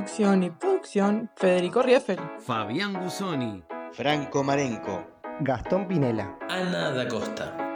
Conducción y producción, Federico Rieffel. Fabián Gusoni. Franco Marenco. Gastón Pinela. Ana da Costa.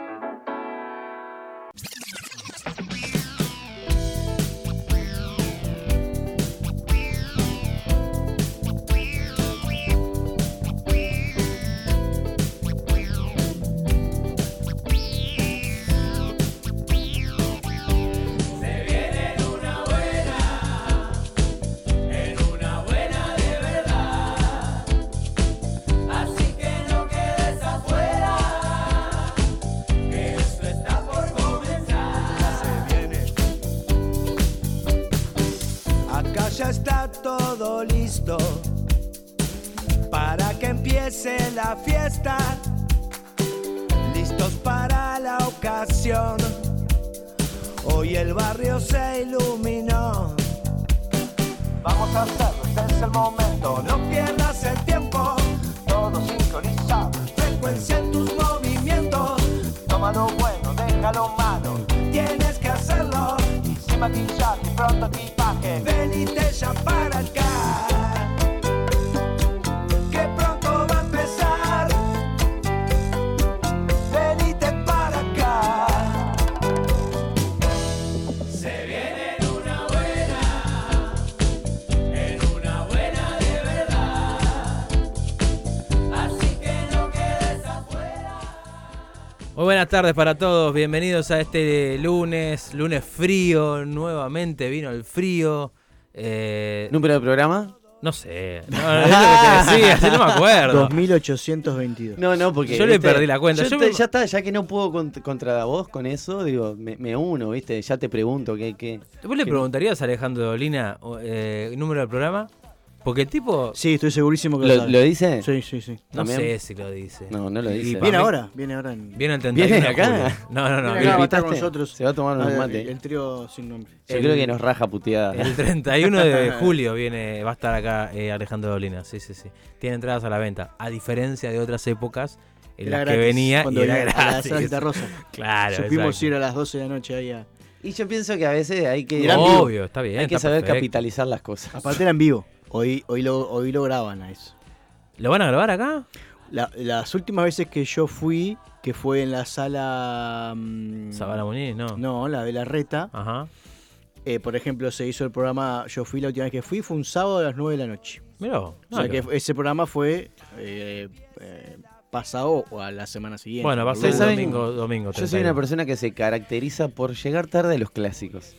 Tardes para todos, bienvenidos a este lunes, lunes frío, nuevamente vino el frío. Eh, ¿Número de programa? no sé, no, es lo que te decía, no me acuerdo. 2822. No, no, porque. Yo le ¿viste? perdí la cuenta. Yo Yo te- me- Ya está, ya que no puedo cont- contra vos con eso, digo, me, me uno, ¿viste? Ya te pregunto qué. qué... ¿Vos le preguntarías a Alejandro Dolina eh, número del programa? Porque el tipo, Sí, estoy segurísimo que ¿Lo, sabe. lo dice? Sí, sí, sí. no ¿También? sé si lo dice. No, no lo Y dice. pa- Viene ahora, viene ahora en... Viene el 31 ¿Viene de acá? julio. No, no, no. Viene acá, va a estar con invitaste? nosotros. Se va a tomar unos Ah, mates. El trío sin nombre. Yo creo que nos raja puteada. El 31 de julio viene, va a estar acá eh, Alejandro Dolina, sí, sí, sí. Tiene entradas a la venta, a diferencia de otras épocas en Era las que venía y cuando era venía a la. Santa Rosa. Claro, Supimos exacto. ir a las 12 de la noche ahí a... Y yo pienso que a veces hay que. Era. Obvio, está bien. hay que saber perfecto. capitalizar las cosas. Aparte era en vivo. Hoy, hoy, lo, hoy lo graban a eso. ¿Lo van a grabar acá? La- las últimas veces que yo fui, que fue en la sala... mm, Sabana Muñiz, no. No, la de la reta. Ajá. eh, por ejemplo, se hizo el programa, yo fui la última vez que fui, fue un sábado a las 9 de la noche. Mirá. O sea que ese programa fue eh, eh, pasado o a la semana siguiente. Bueno, va a ser Ustedes saben- domingo, domingo. Yo soy 31. una persona que se caracteriza por llegar tarde a los clásicos.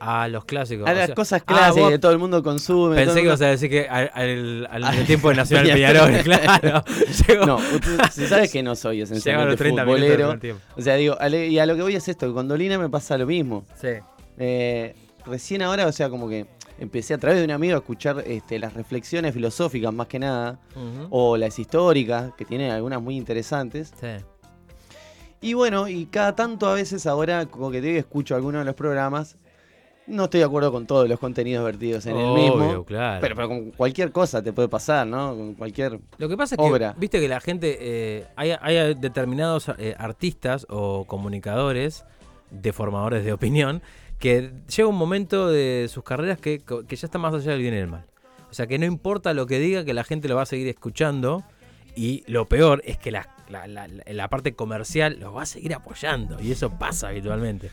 A los clásicos. A o las sea- cosas Ah, clásicas que todo el mundo consume. Pensé que mundo- ibas a decir que al, al, al Al- tiempo de Nacional Peñarol. Claro. Llegó, No, usted- se sabe que no soy esencialmente 30 minutos del futbolero. O sea, digo, y a lo que voy es esto, que con Dolina me pasa lo mismo. Sí. Eh, recién ahora, o sea, como que empecé a través de un amigo a escuchar este, las reflexiones filosóficas más que nada, o las históricas, que tienen algunas muy interesantes. Sí. Y bueno, y cada tanto a veces ahora, como que te escucho algunos de los programas, no estoy de acuerdo con todos los contenidos vertidos en el Obvio, mismo. claro. Pero, pero con cualquier cosa te puede pasar, ¿no? Con cualquier... Lo que pasa es Obra. que, viste que la gente, eh, hay, hay determinados eh, artistas o comunicadores, deformadores de opinión, que llega un momento de sus carreras que, que ya está más allá del bien y del mal. O sea, que no importa lo que diga, que la gente lo va a seguir escuchando. Y lo peor es que la, la- la- parte comercial lo va a seguir apoyando. Y eso pasa habitualmente.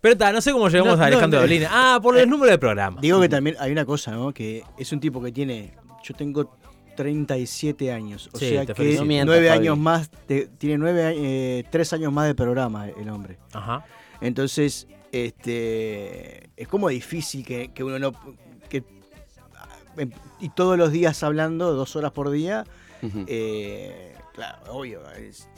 Pero está, no sé cómo llegamos No, a Alejandro no, Dolina. Ah, por el número de programa. Digo que también hay una cosa, ¿no? Que es un tipo que tiene. Yo tengo 37 años. O Sí, sea que felicito. No mientas, nueve Fabi. años más. de- tiene nueve, a- eh, tres años más de programa el hombre. Ajá. Entonces, este. Es como difícil que, que uno no. Que, em, y todos los días hablando, dos horas por día. Eh, claro, obvio. es-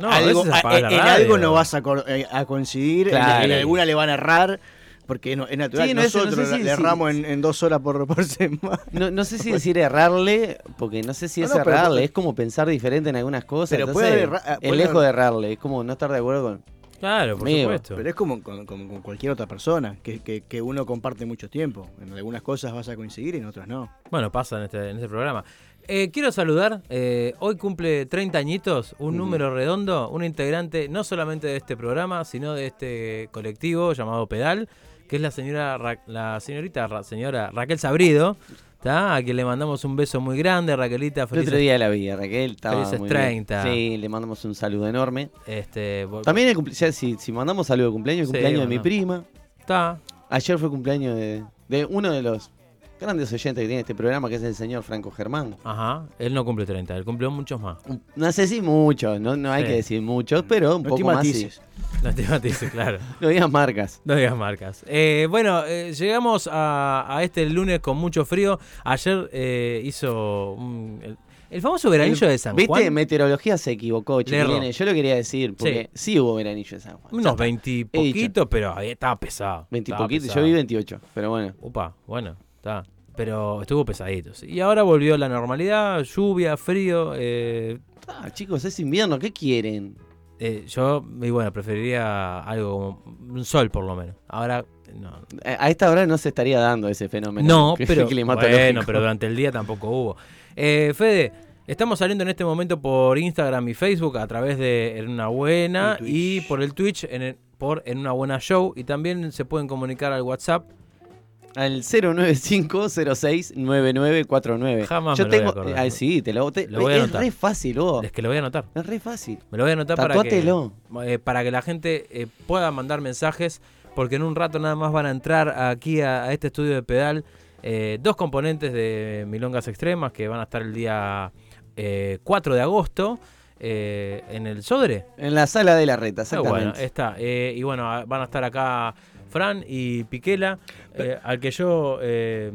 No, algo- a- en radio. algo no vas a, eh, a coincidir, en- Claro. en, alguna le van a errar. Porque no- es natural. Sí, no, eso no Nosotros sé si- le erramos en, en dos horas por, por semana. No, no sé si decir errarle, porque no sé si es pero- errarle, es como pensar diferente en algunas cosas. Pero entonces, puede erra- ah, es lejos de errarle, es como no estar de acuerdo con. Claro, por Amigo, supuesto. Pero es como con cualquier otra persona, que, que- que uno comparte mucho tiempo. En algunas cosas vas a coincidir y en otras no. Bueno, pasa en este, en este programa. Eh, quiero saludar, eh, hoy cumple 30 añitos, un número redondo, un integrante no solamente de este programa, sino de este colectivo llamado Pedal, que es la señora Ra- la señorita Ra- señora Raquel Sabrido, ¿tá? a quien le mandamos un beso muy grande, Raquelita, El feliz otro día la vi, a Raquel. Estaba Felices muy 30. Bien. Sí, le mandamos un saludo enorme. Este, También el cumple- ya, si, si mandamos saludo de cumpleaños, el Sí, cumpleaños de mi prima. está. Ayer fue cumpleaños de, de uno de los grandes oyentes que tiene este programa, que es el señor Franco Germán. Ajá, él no cumple 30, él cumplió muchos más. No sé si muchos, no, no hay Sí. que decir muchos, pero un No poco más. sí. No te matices, claro. No digas marcas. No digas marcas. Eh, bueno, eh, llegamos a, a este lunes con mucho frío. Ayer eh, hizo un- el, el famoso veranillo de San ¿Viste? Juan. Meteorología se equivocó, chiquilines. Yo lo quería decir, porque sí, hubo veranillo de San Juan. Unos está. 20 y He dicho. poquito, pero ahí estaba pesado. 20 y Estaba poquito, pesado. yo vi 28, pero bueno. Upa, bueno, está. Pero estuvo pesadito. Y ahora volvió la normalidad, lluvia, frío. eh, Ah, chicos, es invierno, ¿qué quieren? eh, yo, y bueno, preferiría algo como un sol por lo menos. Ahora, no. A a esta hora no se estaría dando ese fenómeno. No, pero bueno, pero durante el día tampoco hubo. Eh, Fede, estamos saliendo en este momento por Instagram y Facebook a través de En una buena Y por el Twitch en el- por En una buena show y también se pueden comunicar al WhatsApp. Al 095-06-9949. Jamás Yo me lo voy a acordar. Ay, sí, te lo, te- Lo voy a Es anotar. re fácil, vos. Es que lo voy a anotar. Es re fácil. Me lo voy a anotar para que, Tatuátelo. eh, para que la gente eh, pueda mandar mensajes, porque en un rato nada más van a entrar aquí a, a este estudio de pedal eh, dos componentes de Milongas Extremas que van a estar el día eh, 4 de agosto eh, en el Sodre. En la sala de la reta, Ah, exactamente. bueno, está. Eh, y bueno, a- van a estar acá Fran y Piquela, eh, al que yo eh,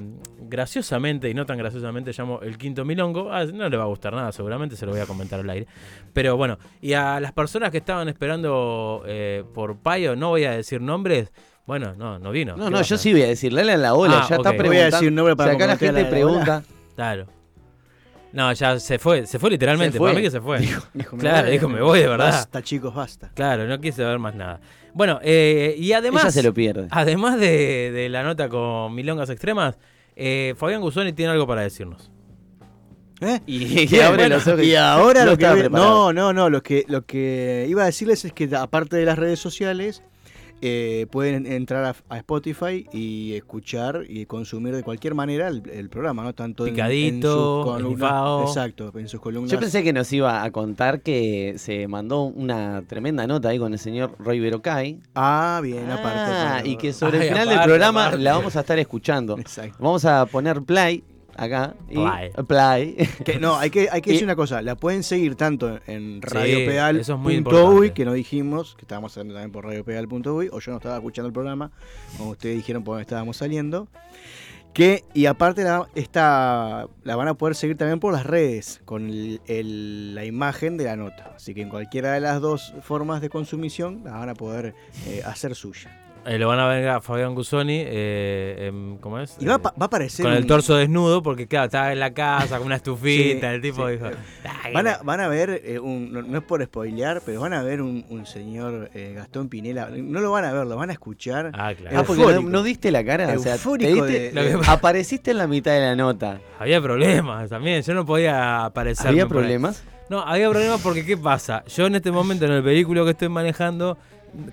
graciosamente y no tan graciosamente llamo el quinto milongo. Ah, no le va a gustar nada, seguramente se lo voy a comentar al aire. Pero bueno, y a las personas que estaban esperando eh, por Payo, no voy a decir nombres. Bueno, no, no vino. No, ¿Qué no, a yo sí voy a decir, Lala en la ola, Ah, ya está preguntando. Voy a decir un nombre para si acá la gente a la- a la ola. pregunta. Claro. No, ya se fue, se fue literalmente. Se fue. Para mí que se fue. Dijo, me claro, voy. dijo, me voy de verdad. Basta, chicos, basta. Claro, no quise ver más nada. Bueno, eh, y además. Ella se lo pierde. Además de, de la nota con Milongas Extremas, eh, Fabián Guzoni tiene algo para decirnos. ¿Eh? Y, y abre bueno, los ojos. y ahora No lo que no no no lo que lo que iba a decirles es que aparte de las redes sociales eh, pueden entrar a, a Spotify y escuchar y consumir de cualquier manera el, el programa no tanto en- en, Picadito, sus columnas exacto en sus columnas Yo pensé que nos iba a contar que se mandó una tremenda nota ahí con el señor Roy Berocay. ah bien aparte Ah, aparte. y que sobre Ay, el final del programa aparte. la vamos a estar escuchando. exacto Vamos a poner play acá. Y, Play. play. Que- no, hay que, hay que Y- decir una cosa, la pueden seguir tanto en Radio Sí, Pedal eso es muy punto uy, importante. que no dijimos, que estábamos saliendo también por Radio Pedal.uy, o yo no estaba escuchando el programa, como ustedes dijeron por donde estábamos saliendo. Que, y aparte la, esta, la van a poder seguir también por las redes, con el- el- la imagen de la nota. Así que en cualquiera de las dos formas de consumición la van a poder eh, hacer suya. Eh, lo van a ver a Fabián Guzoni, eh, em, ¿cómo es? Y va, a Eh, va a aparecer... con el un- torso desnudo, porque claro, estaba en la casa con una estufita, Sí, el tipo sí. dijo... "Ay, Van a, van a ver, eh, un, no, no es por spoilear, pero van a ver un, un señor eh, Gastón Pinela. No lo van a ver, lo van a escuchar. Ah, claro. Ah, porque no, diste la cara. O sea, te diste- de- de- apareciste en la mitad de la nota. Había problemas también, yo no podía aparecer. ¿Había problemas? No, había problemas porque ¿qué pasa? Yo en este momento en el vehículo que estoy manejando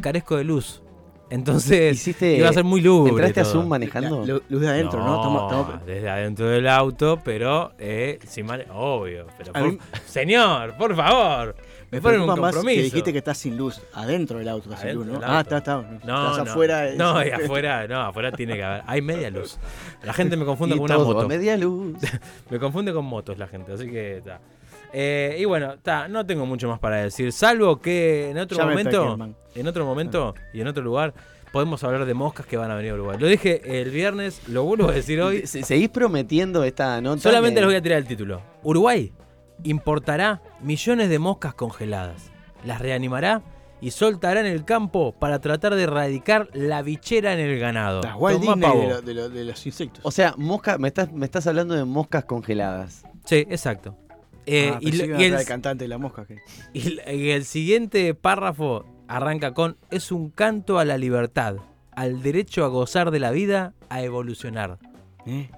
carezco de luz. Entonces Hiciste, iba a ser muy luz. ¿Entraste a Zoom manejando? La- lu- luz de adentro, ¿no? Estamos- estamos- desde adentro del auto, pero eh, sin mane- obvio. Pero por- mí- señor, por favor. me ponen un preocupa más compromiso. que dijiste que estás sin luz. Adentro del auto estás sin Adentro luz, ¿no? del Ah, auto. está, está. No, estás no, afuera. es- No, y afuera, no, afuera tiene que haber. Hay media luz. La gente me confunde Y con una todo moto. a media luz. Me confunde con motos la gente, así que está. Eh, y bueno, está, no tengo mucho más para decir, salvo que en otro momento, en otro momento y en otro lugar podemos hablar de moscas que van a venir a Uruguay. Lo dije el viernes, lo vuelvo a decir hoy. Se- Seguís prometiendo esta nota. Solamente que- les voy a tirar el título. Uruguay importará millones de moscas congeladas, las reanimará y soltará en el campo para tratar de erradicar la bichera en el ganado. Las de, lo- de lo- de los insectos. O sea, mosca, me estás, me estás hablando de moscas congeladas. Sí, exacto. Eh, Ah, y, a el, cantante de la mosca. que- y el- y el siguiente párrafo arranca con es un canto a la libertad, al derecho a gozar de la vida, a evolucionar. ¿Eh?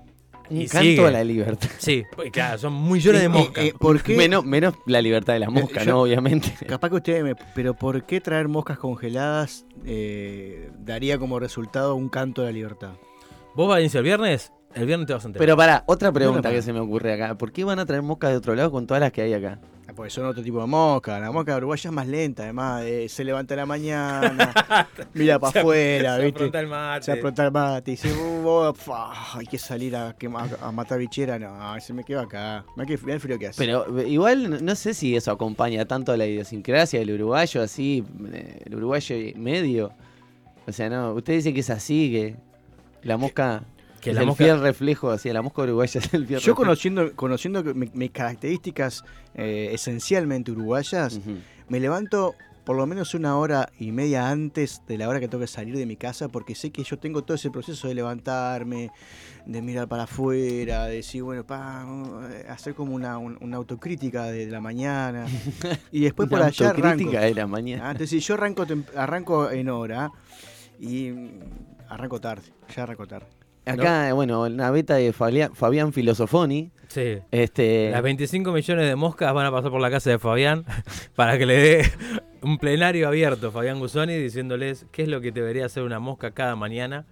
Un Y canto sigue. a la libertad. Sí, pues claro, son millones de Eh, moscas. eh, ¿Por qué? Menos, menos la libertad de la mosca, yo- ¿no? Obviamente. Capaz que ustedes me... Pero ¿por qué traer moscas congeladas eh, daría como resultado un canto de la libertad? ¿Vos vas a iniciar el viernes? El viernes te vas a enterar. Pero para, otra pregunta que se me ocurre acá. ¿Por qué van a traer moscas de otro lado con todas las que hay acá? Ah, Porque son otro tipo de mosca. La mosca uruguaya es más lenta, además. eh, se levanta a la mañana, mira para afuera, Se ¿viste? afronta el mate. Se apronta el mate. Dice, "Uh, vos, fa, hay que salir a, a matar bichera. No, se me quedo acá. Mira que el frío que hace. Pero eh, igual no- no sé si eso acompaña tanto a la idiosincrasia del uruguayo, así, eh, el uruguayo medio. O sea, no, usted dice que es así, que la mosca Que es la el mosca- fiel reflejo, así, la mosca uruguaya es el fiel Yo reflejo. conociendo, conociendo mi- mis características eh, esencialmente uruguayas, me levanto por lo menos una hora y media antes de la hora que tengo que salir de mi casa porque sé que yo tengo todo ese proceso de levantarme, de mirar para afuera, de decir, bueno, pa, eh, hacer como una, un- una autocrítica de la mañana. Y después por allá arranco. autocrítica de la mañana. Ah, Entonces yo arranco, arranco en hora y arranco tarde, ya arranco tarde. Acá, bueno, una beta de Fabián, Filosofoni. Sí. Este, Las 25 millones de moscas van a pasar por la casa de Fabián para que le dé un plenario abierto a Fabián Gusoni diciéndoles qué es lo que debería hacer una mosca cada mañana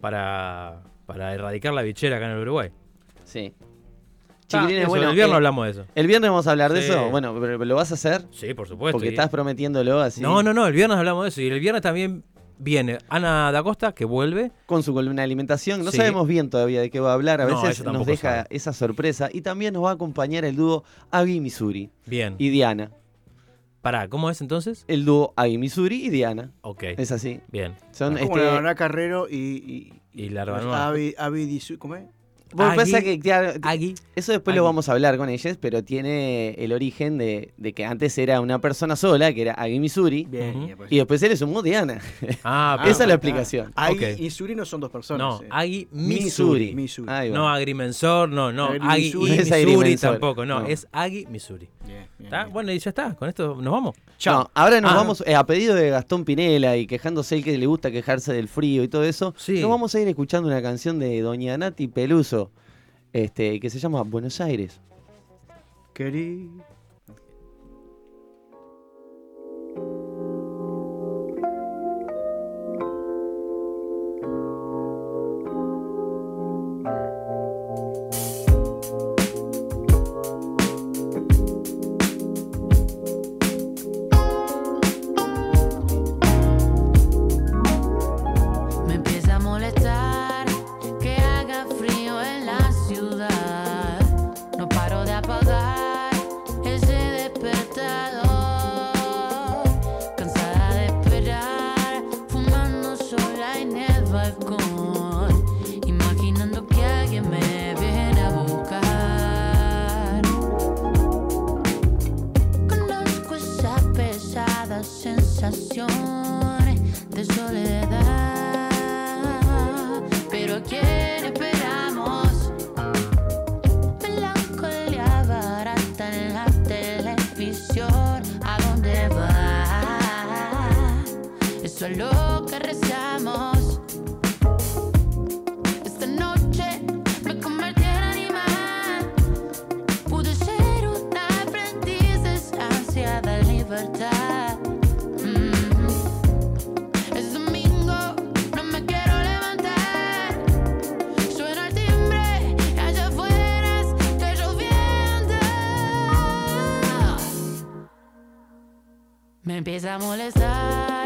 para, para erradicar la bichera acá en el Uruguay. Sí. Ah, Chiquilines, eso, bueno, el viernes eh, hablamos de eso. El viernes vamos a hablar de eso. Bueno, pero ¿lo vas a hacer? Sí, por supuesto. Porque y- estás prometiéndolo así. No, no, no, el viernes hablamos de eso. Y el viernes también viene Ana da Costa, que vuelve. Con su columna de alimentación. No Sí. sabemos bien todavía de qué va a hablar. A No, veces nos deja sabe. esa sorpresa. Y también nos va a acompañar el dúo Agui Missouri Bien. y Diana. Pará, ¿cómo es entonces? El dúo Agui Missouri y Diana. Ok. Es así. Bien. Son Como este. la Ana Carrero y... y, Y la. Avi, Avi Disu- ¿cómo es? Agui- pasa que claro, Agui. Eso después lo vamos a hablar con ellas, pero tiene el origen de, de que antes era una persona sola, que era Agui Missouri, Bien. Y después- y después se le sumó Diana. Ah, Ah, Esa es la ah, explicación. Ok. y Suri no son dos personas. No, eh. Missouri. No agrimensor, no, no. Agri Missouri. y Missouri tampoco, no, no. es Agui Missouri. Bien, bien, ¿Está? bien. Bueno, y ya está, con esto nos vamos. No, ahora nos Ah. vamos, eh, a pedido de Gastón Pinela y quejándose él que le gusta quejarse del frío y todo eso, Sí. nos vamos a ir escuchando una canción de Doña Nati Peluso, este, que se llama Buenos Aires. Querido. Lo que rezamos. Esta noche me convertí en animal. Pude ser una aprendiz de esa ansiada libertad. Mm. Es domingo, no me quiero levantar. Suena el timbre, allá afuera está lloviendo. Me empieza a molestar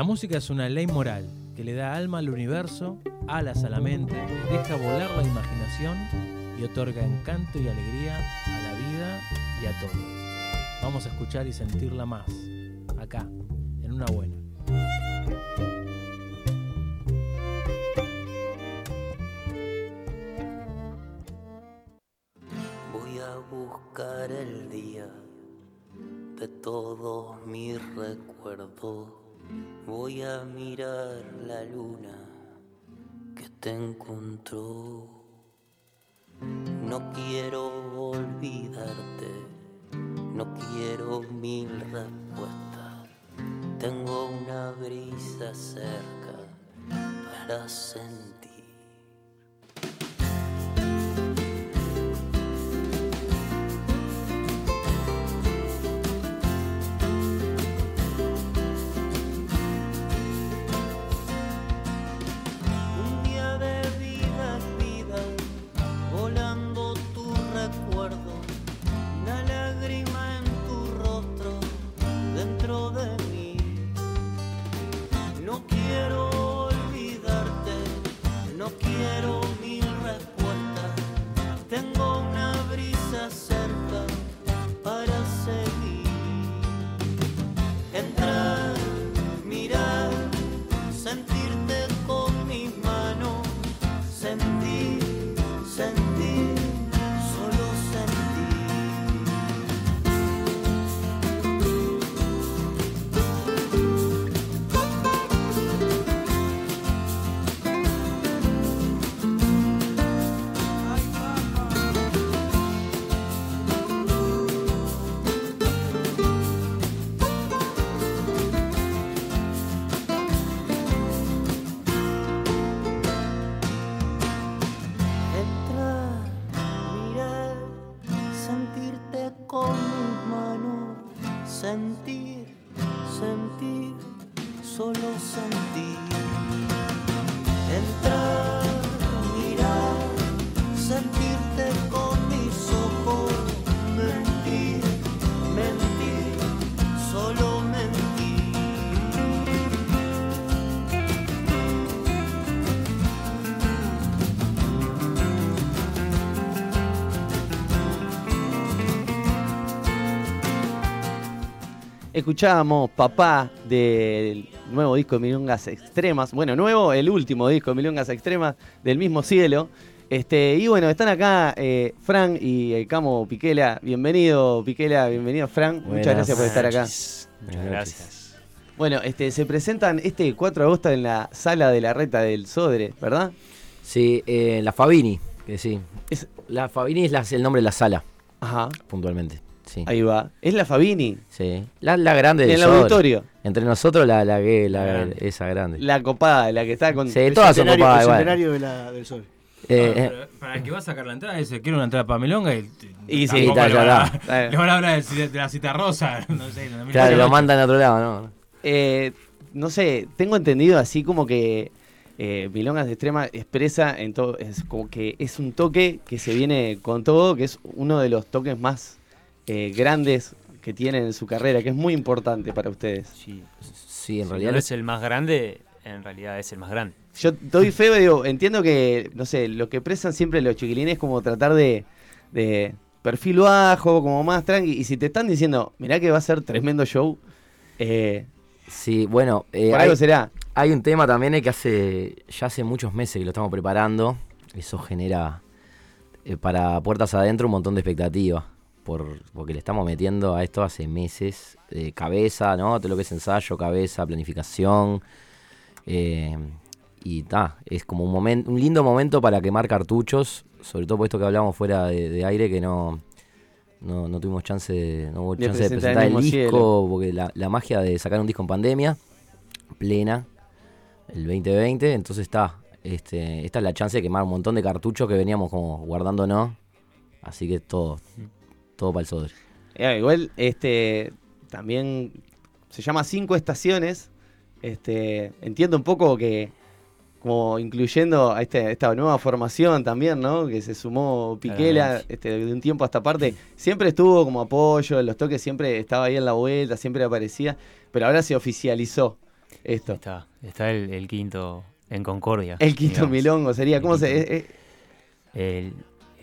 La música es una ley moral que le da alma al universo, alas a la mente, deja volar la imaginación y otorga encanto y alegría a la vida y a todo. Vamos a escuchar y sentirla más, acá, en una buena. Voy a buscar el día de todos mis recuerdos. Voy a mirar la luna que te encontró. No quiero olvidarte, no quiero mil respuestas. Tengo una brisa cerca para sentir. Solo sentir. Entrar, mirar, sentirte con mis ojos, mentir, mentir, solo mentir. Escuchábamos Papá del nuevo disco de Milongas Extremas. Bueno, nuevo, el último disco de Milongas Extremas del mismo cielo. Este, y bueno, están acá eh, Fran y el Camo Piquela. Bienvenido, Piquela, bienvenido, Fran. Muchas gracias por estar acá. Muchas gracias. Bueno, este, se presentan este 4 de agosto en la sala de la reta del Sodre, ¿verdad? Sí, eh, la Fabini, que sí. La Fabini es la- el nombre de la sala. Ajá. Puntualmente. Sí. Ahí va. Es la Fabini. Sí. La, la grande del En el auditorio. Entre nosotros la, la, que- la- La grande. esa grande. La copada, la que está con. Sí, todas son Centenario- copadas el igual. centenario de la- del sol. Eh, eh, pero para el que va a sacar la entrada, dice, quiero una entrada para Milonga y, Y sí, tampoco está, le ya van a- está. Le van a hablar de, de la cita rosa, no sé. no, claro, lo no, mandan a otro lado, ¿no? Eh, no sé, tengo entendido así como que eh, Milongas de Extrema expresa en todo, es como que es un toque que se viene con todo, que es uno de los toques más eh, grandes que tienen en su carrera, que es muy importante para ustedes. Sí, en Si realidad no es el más grande, en realidad es el más grande. Yo doy fe, digo, entiendo que, no sé, lo que expresan siempre los chiquilines es como tratar de, de perfil bajo, como más tranqui, y si te están diciendo, mirá que va a ser tremendo show, eh, Sí, bueno. eh, Por hay, algo será. Hay un tema también eh, que hace ya hace muchos meses que lo estamos preparando. Eso genera eh, para puertas adentro un montón de expectativa. Por, porque le estamos metiendo a esto hace meses. eh, cabeza, ¿no? Todo lo que es ensayo, cabeza, planificación. eh, y ta, es como un, momen- un lindo momento para quemar cartuchos, sobre todo por esto que hablamos fuera de, de aire, que no, no, no tuvimos chance, de- no hubo De chance de presentar el disco, cielo. porque la, la magia de sacar un disco en pandemia, plena, el 2020, entonces está, este, esta es la chance de quemar un montón de cartuchos que veníamos como guardándonos, así que todo, todo para el sobre. Eh, igual, este, también se llama Cinco Estaciones. Este, entiendo un poco que, como incluyendo a este- esta nueva formación también, ¿no? Que se sumó Piquela este, de un tiempo a esta parte. Siempre estuvo como apoyo, en los toques siempre estaba ahí en la vuelta, siempre aparecía. Pero ahora se oficializó esto. Está, está el, el quinto en Concordia. El quinto digamos. milongo sería, ¿cómo se...? quinto- eh, el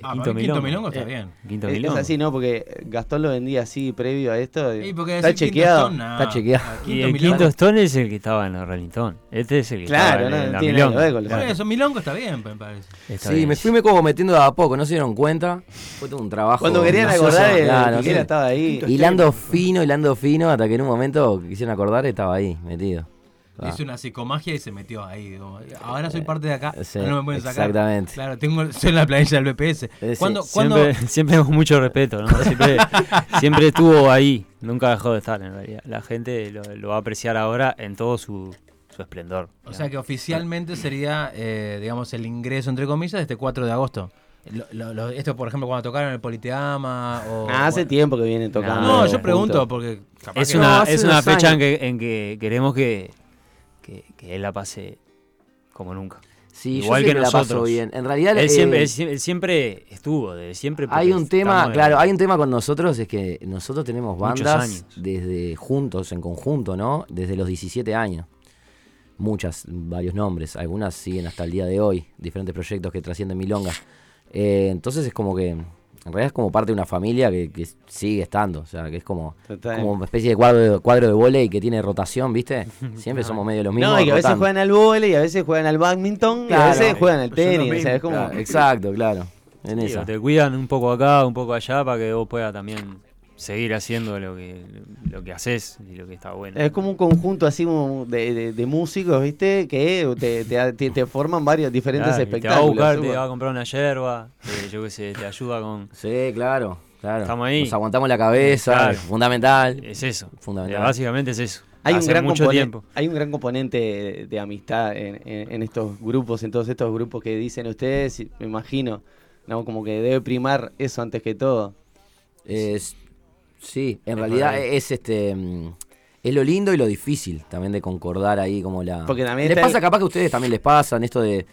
Ah, quinto milongo. milongo está Eh, bien. Quinto es- es milongo. así, ¿no? Porque Gastón lo vendía así previo a esto. Está chequeado. Stone. Está chequeado. Ah, Y quinto el milongo. quinto Stone es el que estaba en el Rolling Stone. Este es el que Claro, estaba no, en, no la tiene nada con lo- Por Claro. eso, milongo está bien, me parece. Está Sí, bien, me fui me como metiendo de a poco, no se dieron cuenta. Fue todo un trabajo. Cuando querían acordar, el claro, estaba ahí. Hilando fino, hilando fino, hasta que en un momento quisieron acordar estaba ahí, metido. Ah. Hizo una psicomagia y se metió ahí. ahora soy parte de acá, Sí, ahora no me pueden sacar. exactamente. Claro, tengo, soy la planilla del BPS. Eh, sí. ¿Cuándo, cuándo- Siempre, siempre con mucho respeto, ¿no? Siempre, siempre estuvo ahí, nunca dejó de estar en realidad. La gente lo, lo va a apreciar ahora en todo su, su esplendor. O sea que oficialmente sería, eh, digamos, el ingreso, entre comillas, este 4 de agosto. Lo- lo- lo- esto, por ejemplo, cuando tocaron el Politeama o... Ah, hace bueno. tiempo que vienen tocando. No, yo pregunto porque... capaz Es que- una, No, es una fecha en que, en que queremos que, que, que él la pase como nunca. Sí, Igual yo que siempre la paso nosotros. bien. En realidad, él, eh, siempre, él sie- él siempre estuvo, de siempre. Hay un tema, claro, hay un tema con nosotros, es que nosotros tenemos bandas años. desde juntos, en conjunto, ¿no? Desde los 17 años. Muchas, varios nombres, algunas siguen hasta el día de hoy, diferentes proyectos que trascienden Milonga. Eh, entonces es como que, en realidad es como parte de una familia que, que sigue estando, o sea, que es como, como una especie de cuadro de, cuadro de volei que tiene rotación, ¿viste? Siempre somos medio los mismos. No, y que a veces juegan al vóley, y a veces juegan al badminton, y a veces juegan al Pues tenis. o sea, mismo, es como... Claro, exacto, claro. En Sí, esa. o te cuidan un poco acá, un poco allá, para que vos puedas también seguir haciendo lo que, lo que haces y lo que está bueno. Es como un conjunto así de, de- de músicos, ¿viste? Que te, te- te- te forman varios diferentes Claro, y te va a espectáculos. buscar, te va a comprar una yerba, eh, yo qué sé, te ayuda con... Sí, claro, claro. Estamos ahí. Nos aguantamos la cabeza, Claro. fundamental. Es eso. Fundamental. Básicamente es eso. Hay un, gran mucho componente, tiempo. hay un gran componente de, de amistad en, en- en estos grupos, en todos estos grupos que dicen ustedes, y me imagino, ¿no? Como que debe primar eso antes que todo. Es- sí, en Es realidad es este mm, es lo lindo y lo difícil también de concordar ahí como la. Porque también les pasa el- capaz que a ustedes también les pasan esto de,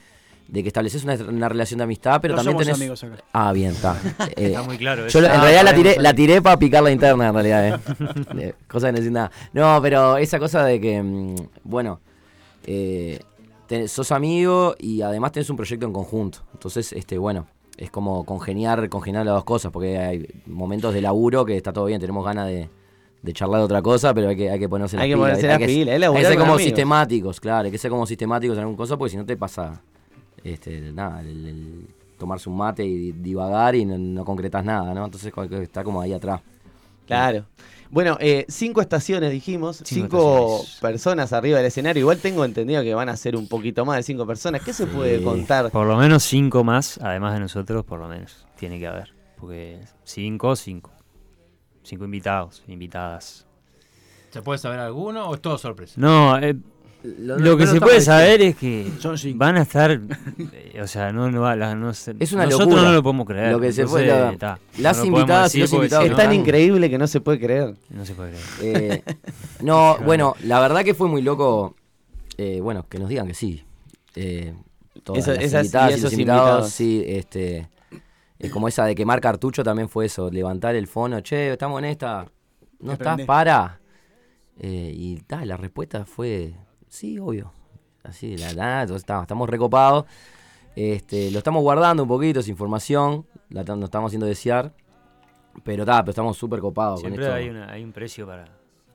de que estableces una, una relación de amistad, pero No también somos tenés. amigos acá. Ah, bien, está. Eh, Está muy claro Yo eso. lo- en Ah, realidad la tiré, la tiré para picar la interna en realidad, eh. Eh, cosa que no decir nada. No, pero esa cosa de que, mm, bueno, eh, te- sos amigo y además tenés un proyecto en conjunto. Entonces, este, bueno, es como congeniar, congeniar las dos cosas, porque hay momentos de laburo que está todo bien, tenemos ganas de, de charlar de otra cosa, pero hay que, hay que ponerse Hay las que pilas, ponerse hay las que- pilas, es Hay que ser como amigos. sistemáticos, claro, hay que ser como sistemáticos en alguna cosa, porque si no te pasa, este, nada, el- el tomarse un mate y divagar y no, no concretas nada, ¿no? Entonces que está como ahí atrás. Claro. Bueno, eh, cinco estaciones dijimos, cinco, Cinco estaciones. personas arriba del escenario. Igual tengo entendido que van a ser un poquito más de cinco personas. ¿Qué se puede contar? Por lo menos cinco más, además de nosotros, por lo menos. Tiene que haber. Porque cinco, cinco. Cinco invitados, invitadas. ¿Se puede saber alguno o es todo sorpresa? No, eh, Lo, lo que se puede saber es que Son van a estar. eh, o sea, no, no, va- la- no se- Es una nosotros locura. no lo podemos creer. Lo que se puede- las No lo podemos invitadas y decir los porque invitados Es no, tan no. increíble que no se puede creer. No se puede creer. Eh, no, bueno, la verdad que fue muy loco, eh, bueno, que nos digan que sí. Eh, todas las esas- invitadas y y los invitados, invitados. sí, este, es como esa de quemar cartucho también fue eso, levantar el fono, che, estamos en esta, no estás, para. Eh, y ta, la respuesta fue, sí, obvio. Así, la nada, entonces está- estamos recopados. Este, lo estamos guardando un poquito, esa información, la nos estamos haciendo desear. Pero ta, pero estamos súper copados con Siempre esto. hay, una- hay un precio para.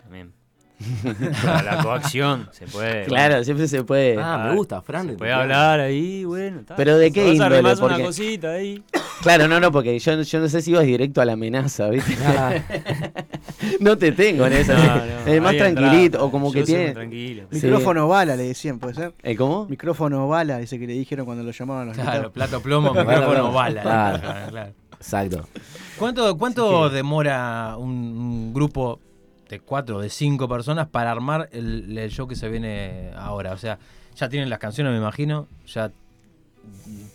También. Para la coacción, se puede. Claro, siempre se puede. Ah, me gusta, Fran. Se de puede hablar ahí, bueno. Pero de qué Vas a índole, arrimar una porque- cosita ahí. Claro, no, no, porque yo, yo no sé si vas directo a la amenaza, ¿viste? Ah. no te tengo en. No, no, es más tranquilito, entraba. o como Yo que tiene. tranquilo. Sí. Micrófono bala, le decían, ¿puede ser? ¿Eh, ¿Cómo? Micrófono bala, dice que le dijeron cuando lo llamaban a los Claro, plato plomo, micrófono, bala. Claro. Claro. Exacto. ¿Cuánto, cuánto demora un, un grupo de cuatro o de cinco personas para armar el, el show que se viene ahora? O sea, ya tienen las canciones, me imagino, ya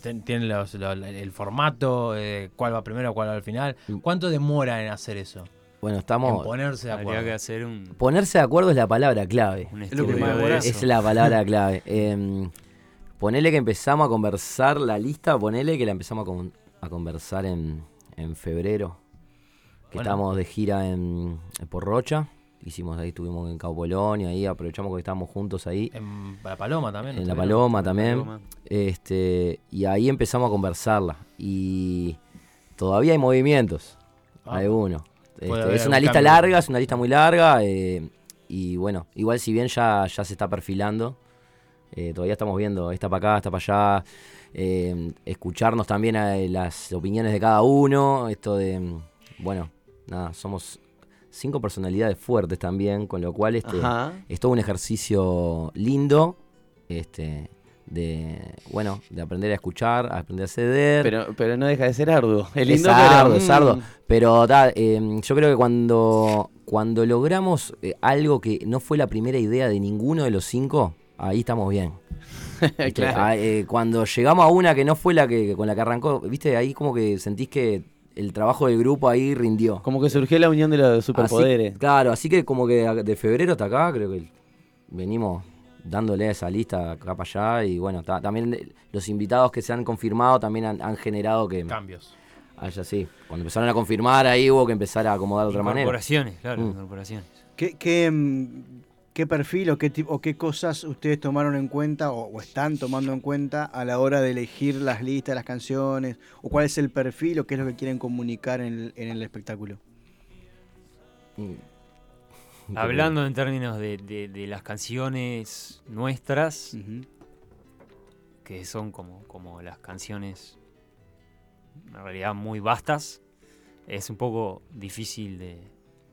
ten- tienen los- lo- el formato, eh, cuál va primero, cuál va al final. ¿Cuánto demora en hacer eso? Bueno, En estamos. ponerse de acuerdo. que hacer un, Ponerse de acuerdo es la palabra clave. un lo que más demora. eso. Es la palabra clave. Eh, ponele que empezamos a conversar la lista, ponele que la empezamos a, con- a conversar en, en febrero. Que Bueno. estábamos de gira en, por Rocha. Hicimos ahí, estuvimos en Cabo y ahí aprovechamos que estábamos juntos ahí. En La Paloma también. En La. Paloma también. Paloma. Este, y ahí empezamos a conversarla. Y todavía hay movimientos. Ah. Hay uno. Puede Este, es una lista cambio. larga, es una lista muy larga. eh, y bueno, igual si bien ya, ya se está perfilando, eh, todavía estamos viendo esta para acá, esta para allá. eh, escucharnos también a las opiniones de cada uno. Esto de, mm, bueno, nada, somos cinco personalidades fuertes también, con lo cual este, Ajá. es todo un ejercicio lindo. Este, de bueno de aprender a escuchar a aprender a ceder Pero, pero no deja de ser arduo. Es lindo, es pero. arduo, es mm, arduo. Pero eh, yo creo que cuando, cuando logramos eh, algo que no fue la primera idea de ninguno de los cinco, ahí estamos bien. Claro. Ah, eh, cuando llegamos a una que no fue la que con la que arrancó, viste, ahí como que sentís que el trabajo del grupo ahí rindió. Como que surgió la unión de los Así- superpoderes. claro, así que como que de febrero hasta acá, creo que venimos dándole a esa lista acá para allá y bueno, ta- también los invitados que se han confirmado también han, han generado que Cambios. haya así. Cuando empezaron a confirmar ahí hubo que empezar a acomodar de otra manera. Incorporaciones, claro, Mm. incorporaciones. ¿Qué, qué, mm, qué perfil o qué, tipo, o qué cosas ustedes tomaron en cuenta o, o están tomando en cuenta a la hora de elegir las listas, las canciones? ¿O cuál es el perfil o qué es lo que quieren comunicar en el, en el espectáculo? Mm. Hablando en términos de, de- de las canciones nuestras, que son como, como las canciones en realidad muy vastas, es un poco difícil de,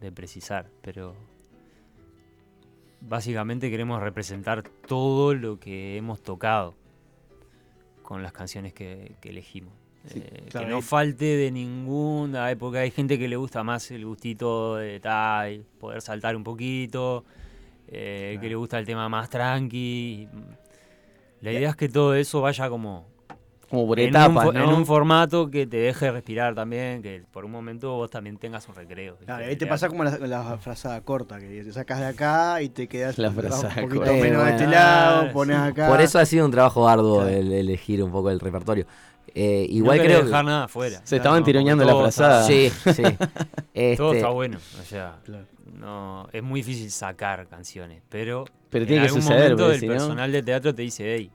de precisar, pero básicamente queremos representar todo lo que hemos tocado con las canciones que, que elegimos. Sí, Eh, claro, que no falte de ninguna época. Hay gente que le gusta más el gustito de tal, poder saltar un poquito, eh, que le gusta el tema más tranqui. La idea es que todo eso vaya como Como por en, etapas, un, ¿no? en un formato que te deje respirar también, que por un momento vos también tengas un recreo. Claro, ahí te pasa como la, la frazada corta, que te sacas de acá y te quedas La un poquito corta. menos Eh, de este lado, pones acá. Por eso ha sido un trabajo arduo Claro. el elegir un poco el repertorio. Eh, no igual querés creo que- dejar nada afuera. Se estaban porque tironeando la todo está- frazada. Sí, sí. Todo Este, está bueno. O sea, Claro. no, es muy difícil sacar canciones, pero, Pero en tiene que algún suceder, momento el si no- personal de teatro te dice, hey,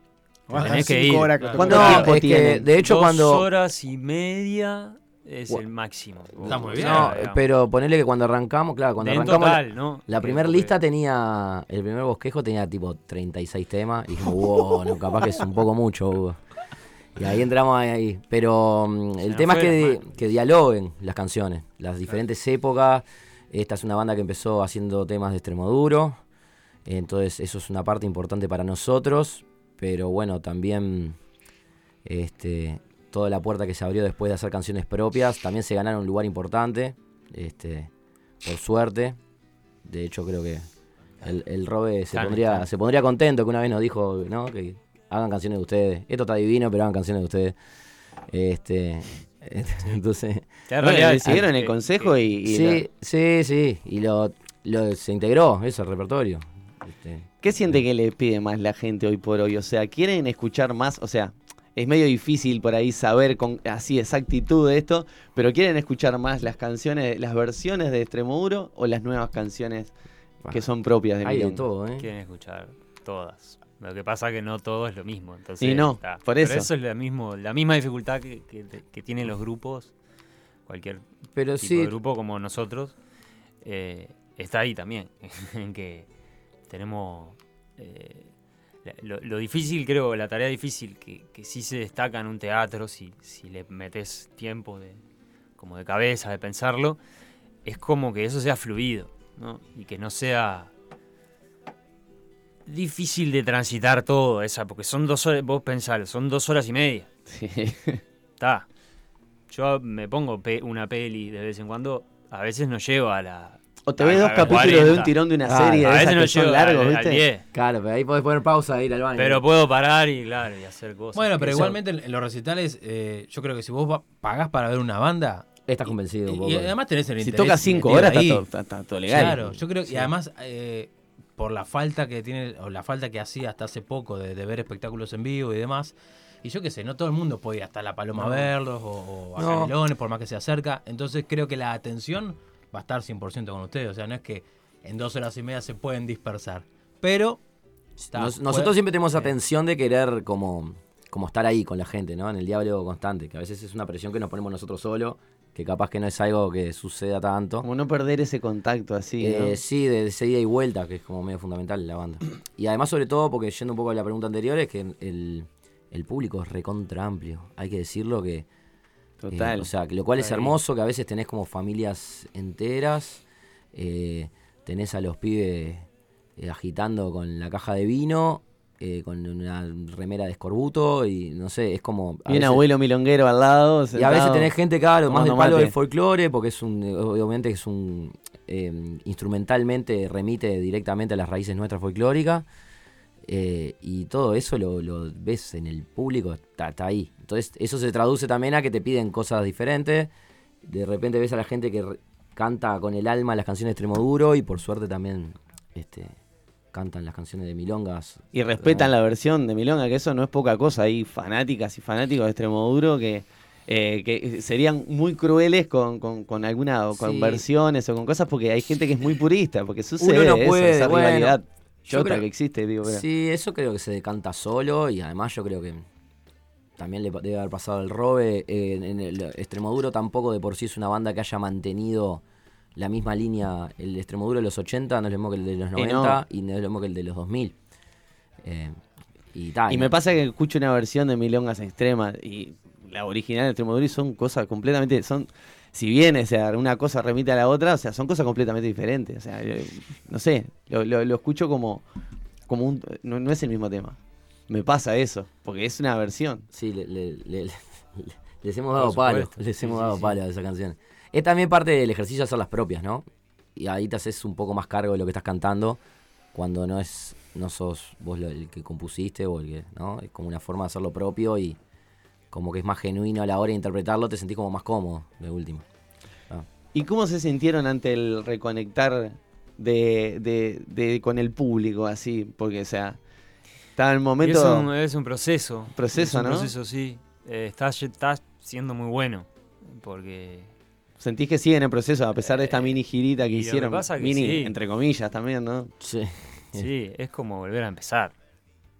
tenés que ir. horas Claro. ¿Cuánto No, tiempo es que, tienen? de hecho dos cuando... horas y media es el máximo. Está muy bien. No, digamos. pero ponele que cuando arrancamos, claro, cuando en arrancamos... total, ¿no? La Eh, primera lista tenía, el primer bosquejo tenía tipo 36 temas y dijimos, wow, no, capaz que es un poco mucho, Hugo. Y ahí entramos ahí. Pero mm, Se el tema es que, que dialoguen las canciones, las diferentes épocas. Esta es una banda que empezó haciendo temas de extremo duro. Entonces eso es una parte importante para nosotros. Pero bueno, también este, toda la puerta que se abrió después de hacer canciones propias, también se ganaron un lugar importante. Este, por suerte. De hecho creo que el, el Robe se pondría, se pondría contento que una vez nos dijo, ¿no? Que hagan canciones de ustedes. Esto está divino, pero hagan canciones de ustedes. Este, entonces. En Bueno, siguieron el consejo y, y Sí, la- sí, sí. Y lo, lo- se integró eso al repertorio. ¿Qué siente que le pide más la gente hoy por hoy? O sea, ¿quieren escuchar más? O sea, es medio difícil por ahí saber con así exactitud de esto, pero ¿quieren escuchar más las canciones, las versiones de Extremoduro o las nuevas canciones que son propias de hay de todo, ¿eh? Quieren escuchar todas. Lo que pasa que no todo es lo mismo. Entonces, Y no, está. por Pero eso. eso es la, mismo, la misma dificultad que, que- que tienen los grupos, cualquier Pero tipo sí, de grupo como nosotros, eh, está ahí también, en que tenemos... eh, lo, lo difícil, creo, la tarea difícil que, que sí se destaca en un teatro, si, si le metes tiempo de, como de cabeza, de pensarlo, es como que eso sea fluido, ¿no? Y que no sea difícil de transitar todo, esa, porque son dos horas, vos pensás, son dos horas y media. Sí. Está. Yo me pongo pe- una peli de vez en cuando, a veces no llego a la... O te ves dos a capítulos 40. de un tirón de una Claro, serie a de veces esas no que son llego largos, al- al ¿viste? 10. Claro, pero ahí podés poner pausa e ir al baño. Pero puedo parar y claro, y hacer cosas. Bueno, pero igualmente en en los recitales, eh, yo creo que si vos pagás para ver una banda. Estás convencido. Y, y además tenés el Si interés. toca cinco horas, está todo- está- está todo legal. Claro, yo creo que. Sí. Y además, eh, por la falta que tiene, o la falta que hacía hasta hace poco de, de ver espectáculos en vivo y demás. Y yo qué sé, no todo el mundo podía hasta La Paloma No. a verlos o, o a No. Canelones, por más que se acerca. Entonces creo que la atención va a estar 100% con ustedes. O sea, no es que en dos horas y media se pueden dispersar. Pero. está, Nos- puede- nosotros siempre tenemos eh, atención de querer como, como estar ahí con la gente, ¿no? En el diálogo constante, que a veces es una presión que nos ponemos nosotros solos, que capaz que no es algo que suceda tanto. Como no perder ese contacto así, ¿no? Eh, Sí, de, de ese ida y vuelta, que es como medio fundamental en la banda. Y además, sobre todo, porque yendo un poco a la pregunta anterior, es que el, el público es recontra amplio. Hay que decirlo que. Total. eh, o sea, que lo cual es hermoso, que a veces tenés como familias enteras. eh, tenés a los pibes eh, agitando con la caja de vino, con una remera de escorbuto, y no sé, es como. Y un abuelo milonguero al lado. y a veces tenés gente, claro, más del palo mate. del folclore, porque es un, obviamente es un, instrumentalmente remite directamente a las raíces nuestras folclóricas, eh, y todo eso lo, lo ves en el público, está, está ahí. Entonces eso se traduce también a que te piden cosas diferentes, de repente ves a la gente que re- canta con el alma las canciones de Extremoduro, y por suerte también este, cantan las canciones de Milongas. Y respetan la versión de Milonga, que eso no es poca cosa. Hay fanáticas y fanáticos de Extremoduro que, eh, que serían muy crueles con, con, con alguna o con Sí. versiones o con cosas porque hay gente que es muy purista, porque sucede Uno no eso, esa bueno, rivalidad yo creo- que existe, digo, pero- Sí, eso creo que se decanta solo y además yo creo que también le debe haber pasado el robe. eh, en, en el Extremoduro tampoco de por sí es una banda que haya mantenido la misma línea. El Extremoduro de los 80 no es lo mismo que el de los Y no. 90 y no, es lo mismo que el de los 2000. Eh, y ta, Y me pasa que escucho una versión de Milongas Extremas y la original de Extremoduro y son cosas completamente, son, si bien o sea, una cosa remite a la otra, o sea, son cosas completamente diferentes. O sea, eh, no sé, lo, lo- lo escucho como, como un, no, no es el mismo tema. Me pasa eso, porque es una versión. Sí, le- le- le- le- les hemos dado palo, supuesto. les hemos sí, dado sí. palo a esa canción. Es también parte del ejercicio de hacer las propias, ¿no? Y ahí te haces un poco más cargo de lo que estás cantando cuando no es no sos vos lo- el que compusiste o el que, ¿no? Es como una forma de hacer lo propio y como que es más genuino a la hora de interpretarlo, te sentís como más cómodo, de último. Ah. ¿Y cómo se sintieron ante el reconectar de, de- de- con el público así? Porque, o sea, estaba en el momento... Es un, es un proceso. Proceso, es un ¿no? proceso, sí. Eh, está, está siendo muy bueno. Porque ¿Sentís que siguen en proceso a pesar de esta mini girita que y lo que hicieron? pasa que mini, sí. entre comillas también, ¿no? Sí. sí, es como volver a empezar.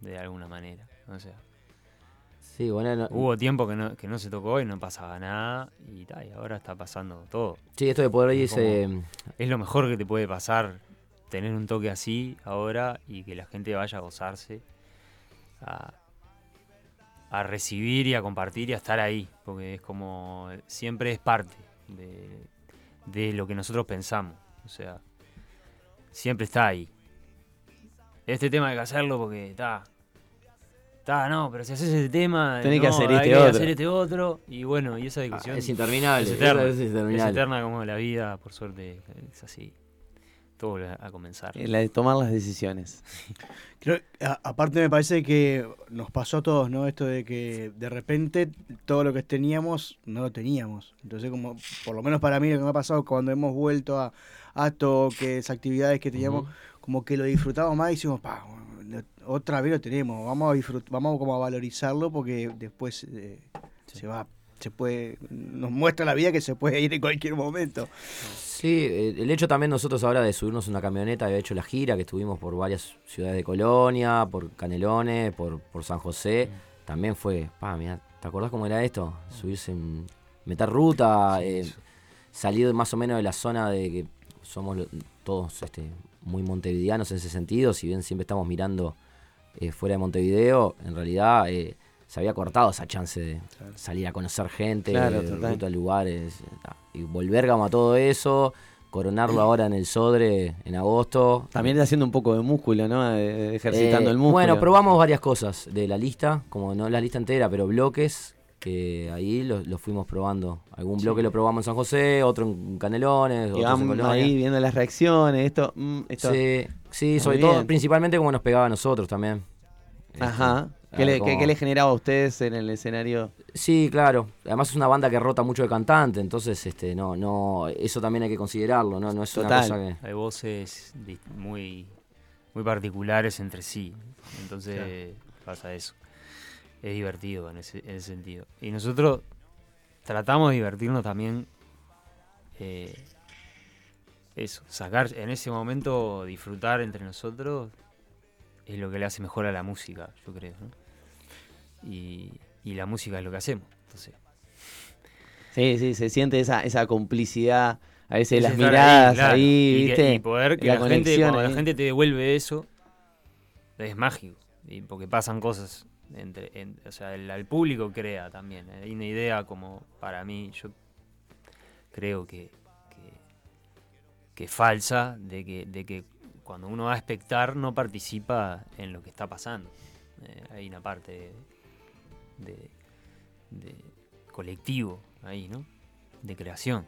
De alguna manera. O sea, Sí, bueno, no- hubo tiempo que no, que no se tocó y no pasaba nada. Y, ta, y ahora está pasando todo. Sí, esto de poder Es irse- como- Es lo mejor que te puede pasar. Tener un toque así ahora y que la gente vaya a gozarse. A, a recibir y a compartir y a estar ahí. Porque es como. Siempre es parte de, de lo que nosotros pensamos. O sea, siempre está ahí. Este tema hay que hacerlo porque está. Está, no, pero si haces ese tema. Tenés que no, hacer hay este que otro. hacer este otro. Y bueno, y esa discusión. es interminable, Es eterna. es interminable. Es eterna como la vida, por suerte. Es así. Todo vuelve a comenzar. La de tomar las decisiones. Creo- a- aparte me parece que nos pasó a todos, ¿no? Esto de que de repente todo lo que teníamos no lo teníamos. Entonces, como por lo menos para mí lo que me ha pasado cuando hemos vuelto a, a toques, actividades que teníamos, como que lo disfrutamos más y decimos, pa, bueno, otra vez lo tenemos, vamos a disfrut vamos como a valorizarlo porque después eh, se va, se puede, nos muestra la vida que se puede ir en cualquier momento. Sí, el hecho también nosotros ahora de subirnos una camioneta, había hecho la gira, que estuvimos por varias ciudades de Colonia, por Canelones, por, por San José, también fue, pa, mirá, ¿te acordás cómo era esto? Subirse en meter ruta, eh, salir más o menos de la zona de que somos todos este, muy montevideanos en ese sentido, si bien siempre estamos mirando eh, fuera de Montevideo, en realidad eh, se había cortado esa chance de salir a conocer gente, Claro, a lugares, y volver como a todo eso, coronarlo ahora en el Sodre en agosto. También haciendo un poco de músculo, ¿no? Eh, Ejercitando Eh, el músculo. Bueno, probamos varias cosas de la lista, como no la lista entera, pero bloques, que ahí los los fuimos probando. Algún Sí. bloque lo probamos en San José, otro en Canelones, Y otro en Colonia. ahí viendo las reacciones, esto, mm, esto. Sí, sí, sobre todo, principalmente como nos pegaba a nosotros también. Ajá. Este, ¿Qué a le, qué- qué le generaba a ustedes en el escenario? Sí, claro. Además es una banda que rota mucho de cantante, entonces este no no eso también hay que considerarlo, no no es una cosa que Hay voces muy, muy particulares entre sí. Entonces pasa eso. Es divertido en ese, en ese sentido. Y nosotros tratamos de divertirnos también. eh, eso, sacar en ese momento, disfrutar entre nosotros es lo que le hace mejor a la música, yo creo. ¿no? Y, y la música es lo que hacemos. Entonces, Sí, sí, se siente esa, esa complicidad, a veces Es las miradas ahí, claro. Y que- ¿viste? Y, poder que La la, gente, cuando la gente te devuelve eso, es mágico. Y porque pasan cosas. Entre, en- o sea, el, público crea también. Hay una idea como para mí, yo creo que, que, falsa, de que, de que cuando uno va a espectar no participa en lo que está pasando. Eh, hay una parte de, colectivo ahí, ¿no? De creación.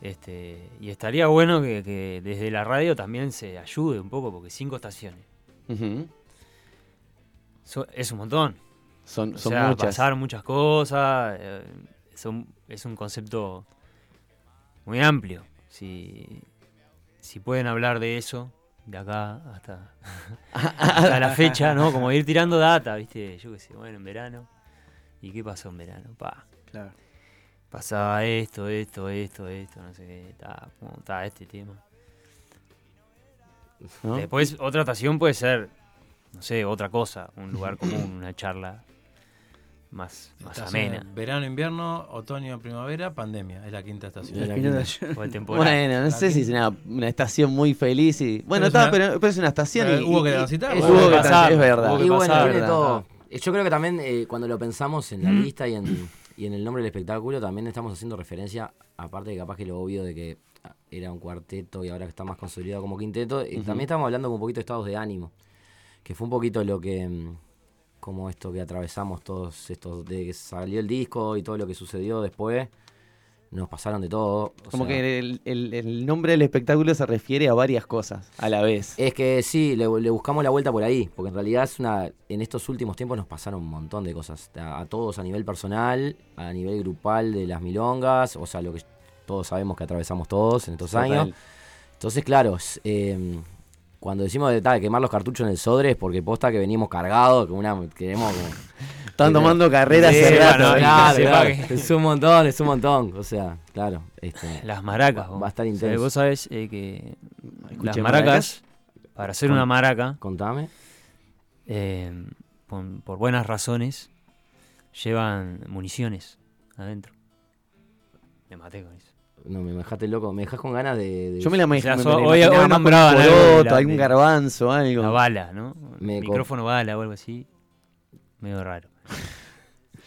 Este, y estaría bueno que, desde la radio también se ayude un poco, porque cinco estaciones. Ujú. So- es un montón. Son, O son sea, muchas. pasar muchas cosas. eh, son- es un concepto muy amplio. Si, si pueden hablar de eso, de acá hasta, hasta la fecha, ¿no? Como ir tirando data, ¿viste? Yo qué sé, bueno, en verano. ¿Y qué pasó en verano? Pa. Claro. Pasaba esto, esto, esto, esto, no sé qué, está, está este tema. ¿No? Después, otra estación puede ser, no sé, otra cosa, un lugar común, una charla más, más amena. Verano, invierno, otoño, primavera, pandemia. Es la quinta estación. Es la quinta. Bueno, no sé si es una, una estación muy feliz y. Bueno, Pero es está, una- pero, pero es una estación Pero y. hubo que transitar, y- hubo que pasar, es verdad. hubo que Y bueno, pasar, tiene ¿verdad? todo. Eh, Yo creo que también eh, cuando lo pensamos en la Mm. lista y en, y en el nombre del espectáculo, también estamos haciendo referencia, aparte de capaz que lo obvio de que era un cuarteto y ahora que está más consolidado como quinteto, Ujú. también estamos hablando con un poquito de estados de ánimo, que fue un poquito lo que, mm, como esto que atravesamos todos estos, de que salió el disco y todo lo que sucedió después, nos pasaron de todo. Como sea, que el, el- el nombre del espectáculo se refiere a varias cosas a la vez. Es que sí, le, le buscamos la vuelta por ahí, porque en realidad es una, en estos últimos tiempos nos pasaron un montón de cosas, a, a todos a nivel personal, a nivel grupal de las milongas, o sea, lo que todos sabemos que atravesamos todos en estos Total. años. Entonces, claro, eh, cuando decimos de, ta, de quemar los cartuchos en el Sodre es porque posta que venimos cargados, que una, queremos como- Están tomando carreras Sí, bueno, claro, claro. Es un montón, es un montón, o sea, claro. Este, Las maracas. Va, a estar O sea, intenso. vos sabés eh, que las Escuché maracas, maracas. para hacer una maraca, Contame. eh, por, por buenas razones, llevan municiones adentro. Me maté con eso. No, me dejaste loco, me dejas con ganas de... de- Yo me la me, me- hoy, hoy un algo de algún de- garbanzo, algo. La bala, ¿no? Me co- Micrófono bala o algo así. Medio raro.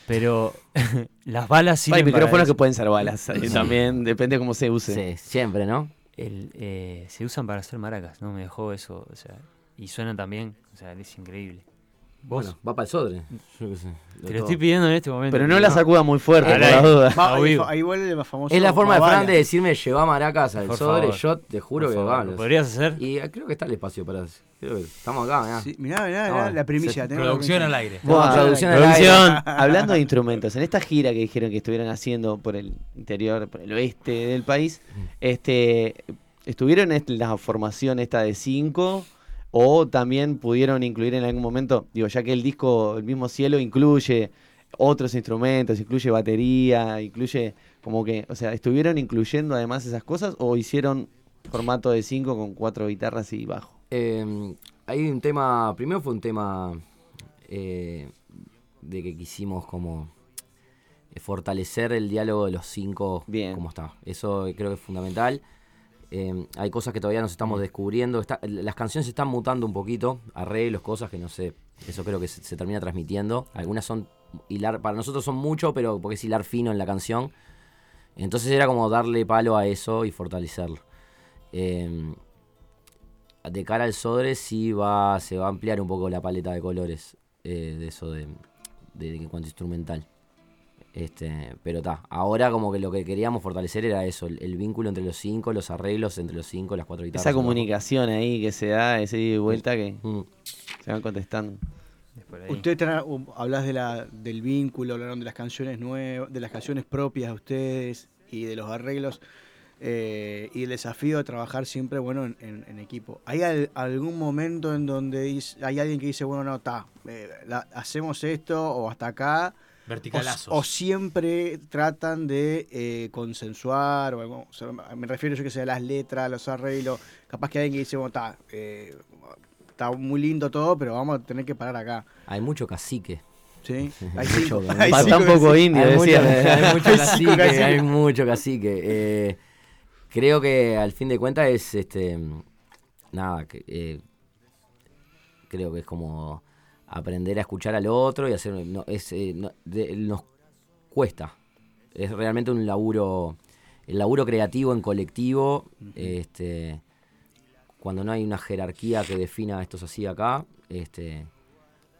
Pero las balas sí. Hay micrófonos que pueden ser balas. También depende cómo se use. Sí, siempre, ¿no? El, eh, se usan para hacer maracas, ¿no? Me dejó eso, o sea, y suenan también, o sea, es increíble. ¿Vos? Bueno, va para el Sodre. Yo qué sé. Te lo todo. estoy pidiendo en este momento. Pero no la sacuda muy fuerte, por la aire. duda. Va, A ahí, vivo. ahí vuelve el más famoso. Es la forma de. Fran de decirme lleva maracas al Por Sodre. favor. Yo te juro Por que va. ¿lo podrías hacer? Y eh, creo que está el espacio para. Creo que estamos acá, mirá. Sí, mirá, mirá, Ah, mirá, la primicia. se- Producción al aire. Producción al producción. aire. Hablando de instrumentos, en esta gira que dijeron que estuvieron haciendo por el interior, por el oeste del país, este, ¿estuvieron en la formación esta de cinco? ¿O también pudieron incluir en algún momento, digo, ya que el disco El mismo cielo incluye otros instrumentos, incluye batería, incluye como que, o sea, ¿estuvieron incluyendo además esas cosas o hicieron formato de cinco con cuatro guitarras y bajo? Eh, hay un tema. Primero fue un tema eh, de que quisimos como fortalecer el diálogo de los cinco Bien. como está. Eso creo que es fundamental. Eh, hay cosas que todavía nos estamos descubriendo. Está- las canciones se están mutando un poquito, arreglos, cosas que no sé. Eso creo que se, se termina transmitiendo. Algunas son hilar, para nosotros son mucho, pero porque es hilar fino en la canción. Entonces era como darle palo a eso y fortalecerlo. Eh, de cara al Sodre sí va, se va a ampliar un poco la paleta de colores eh, de eso de, de- en cuanto a instrumental. Este, pero está, ahora como que lo que queríamos fortalecer era eso, el, el vínculo entre los cinco, los arreglos entre los cinco, las cuatro guitarras. Esa comunicación ahí que se da, ese ida y vuelta que Mm. se van contestando. Ustedes um, hablas de la, del vínculo, hablaron de las canciones nuevas, de las canciones propias de ustedes y de los arreglos eh, y el desafío de trabajar siempre bueno en, en- en equipo. ¿Hay al- algún momento en donde dice- hay alguien que dice, bueno, no, está, hacemos esto o hasta acá? Verticalazos. O, o siempre tratan de eh, consensuar, o, algo- o sea, me refiero yo que sea a las letras, los arreglos. Capaz que hay alguien que dice, bueno, está, eh, está muy lindo todo, pero vamos a tener que parar acá. Hay mucho cacique. Sí, hay mucho, hay Falta cinco un poco caciques. indio, mucho- Hay mucho cacique, hay mucho cacique. Eh, creo que al fin de cuentas es este nada, que, eh, creo que es como aprender a escuchar al otro y hacer no, es, eh, no- de- nos cuesta. Es realmente un laburo el laburo creativo en colectivo, este cuando no hay una jerarquía que defina esto es así acá, este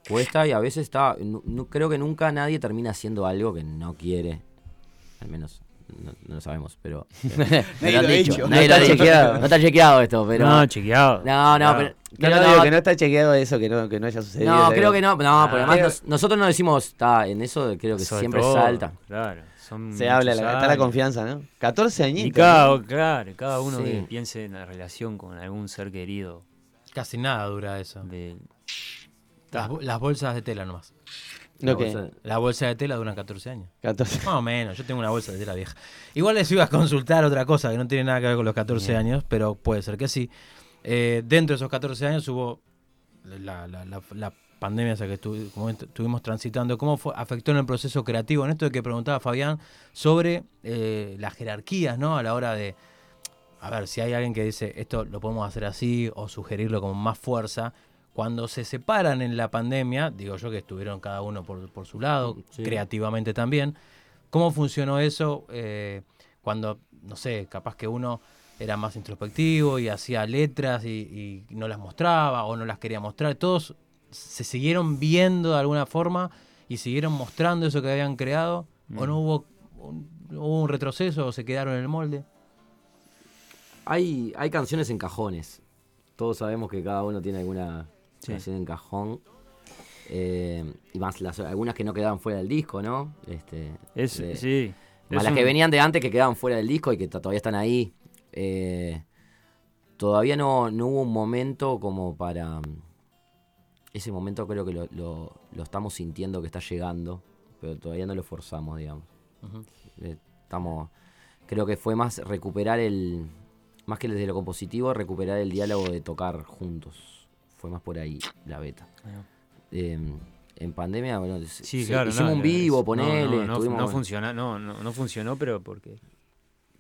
cuesta y a veces está nu- creo que nunca nadie termina haciendo algo que no quiere al menos no, no lo sabemos pero me Nadie lo ha dicho, dicho. nadie No lo ha está dicho. chequeado. no está chequeado esto pero No, chequeado. no no pero No, creo no, que digo que no está chequeado eso, que no, que no haya sucedido. no, creo que no, no, porque además Creo- nos- nosotros no decimos, está, en eso creo que Sobre siempre todo, salta. Claro, son Se habla, muchos la- está la años. confianza, ¿no? 14 añitos. Y cada, ¿no? claro, cada uno Sí. que piense en la relación con algún ser querido. Casi nada dura eso. De, Las, bo- las bolsas de tela nomás. ¿No la, bolsa, la bolsa de tela duran 14 años. 14. Más o menos, yo tengo una bolsa de tela vieja. Igual les iba a consultar otra cosa que no tiene nada que ver con los 14 Bien. años, pero puede ser que sí. Eh, dentro de esos 14 años hubo la, la- la- pandemia esa que estu- como est- estuvimos transitando. ¿Cómo fue, afectó en el proceso creativo? En esto de que preguntaba Fabián sobre eh, las jerarquías, ¿no? A la hora de, a ver, si hay alguien que dice esto lo podemos hacer así o sugerirlo con más fuerza. Cuando se separan en la pandemia, digo yo que estuvieron cada uno por, por su lado, Sí. creativamente también, ¿cómo funcionó eso eh, cuando, no sé, capaz que uno era más introspectivo y hacía letras y, y no las mostraba o no las quería mostrar? Todos se siguieron viendo de alguna forma y siguieron mostrando eso que habían creado o Mm. no hubo un, hubo un retroceso o se quedaron en el molde. Hay, hay canciones en cajones. Todos sabemos que cada uno tiene alguna Sí. canción en cajón. Eh, y más las, algunas que no quedaban fuera del disco, ¿no? Este, Es- de- sí. más Es las que venían de antes que quedaban fuera del disco y que todavía están ahí. Eh, todavía no, no hubo un momento como para... Ese momento creo que lo, lo- lo estamos sintiendo que está llegando, pero todavía no lo forzamos, digamos. Eh, estamos... Creo que fue más recuperar el... Más que desde lo compositivo, recuperar el diálogo de tocar juntos. Fue más por ahí la beta. Eh, en pandemia, bueno, Sí, se- claro. hicimos no, un vivo, es- ponele. No, no, no, estuvimos- no funciona, no, no, no funcionó, pero porque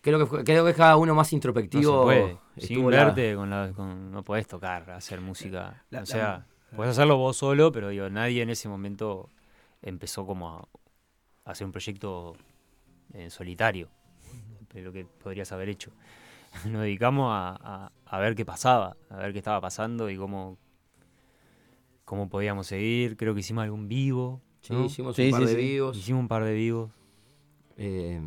Creo que, fue- creo que cada uno más no introspectivo. se puede. Sin la- verte, con la, con- no podés tocar, hacer música. La- o sea, podés hacerlo vos solo, pero digo, nadie en ese momento empezó como a, hacer un proyecto en solitario, de lo que podrías haber hecho. Nos dedicamos a, a- a ver qué pasaba, a ver qué estaba pasando y cómo, cómo podíamos seguir. Creo que hicimos algún vivo. Sí, ¿no? hicimos Sí, un par sí, de sí. vivos. Hicimos un par de vivos. eh,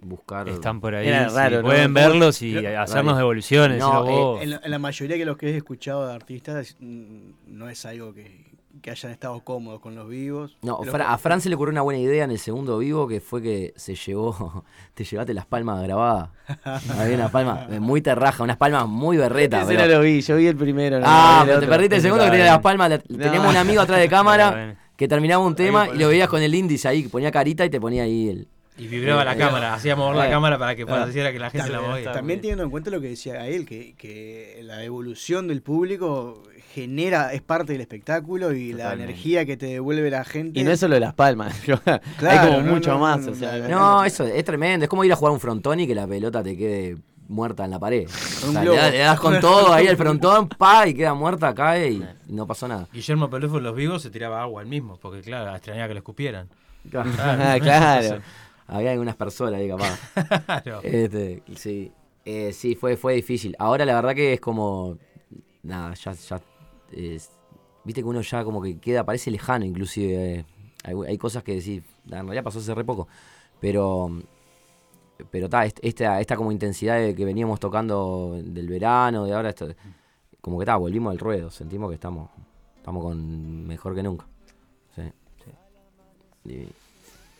buscar. Están por ahí. Era sí, raro, ¿no? pueden verlos y Pero- hacernos devoluciones. No, eh. En la, en la mayoría de los que he escuchado de artistas mm, no es algo que, que hayan estado cómodos con los vivos. No, Fra- a Fran se le ocurrió una buena idea en el segundo vivo que fue que se llevó. Te llevaste las palmas grabadas. Había unas palmas eh, muy terraja, unas palmas muy berretas. Ese pero- no lo vi, yo vi el primero. no, Ah, no vi el pero te perdiste el segundo que tenía las palmas. la- No. Teníamos un amigo atrás de cámara que terminaba un tema y lo veías con el índice ahí, que ponía carita y te ponía ahí el. Y vibraba la Eh, cámara, hacía mover la eh, cámara para que ah. pareciera que la gente la movía. también teniendo en cuenta lo que decía él, que, que la evolución del público genera, es parte del espectáculo y la energía que te devuelve la gente. Y no es solo las palmas, hay Claro, como no, mucho no, más. no, o sea, no, No, eso es tremendo. Es como ir a jugar un frontón y que la pelota te quede muerta en la pared. O Un sea, le, das con todo ahí al frontón, pa, y queda muerta, cae y, no pasó nada. Guillermo Pelufo en Los Vivos se tiraba agua él mismo, porque claro, extrañaba que le escupieran. Ah, claro. Había algunas personas ahí capaz. Este, sí, Eh, sí, fue, fue difícil. Ahora la verdad que es como, nada, ya, ya, es- viste que uno ya como que queda, parece lejano inclusive. eh. Hay, hay cosas que decir, en realidad pasó hace re poco, pero, pero ta, est- esta, esta como intensidad de que veníamos tocando del verano, de ahora, esto, como que ta, volvimos al ruedo, sentimos que estamos, estamos con mejor que nunca. Sí. Y-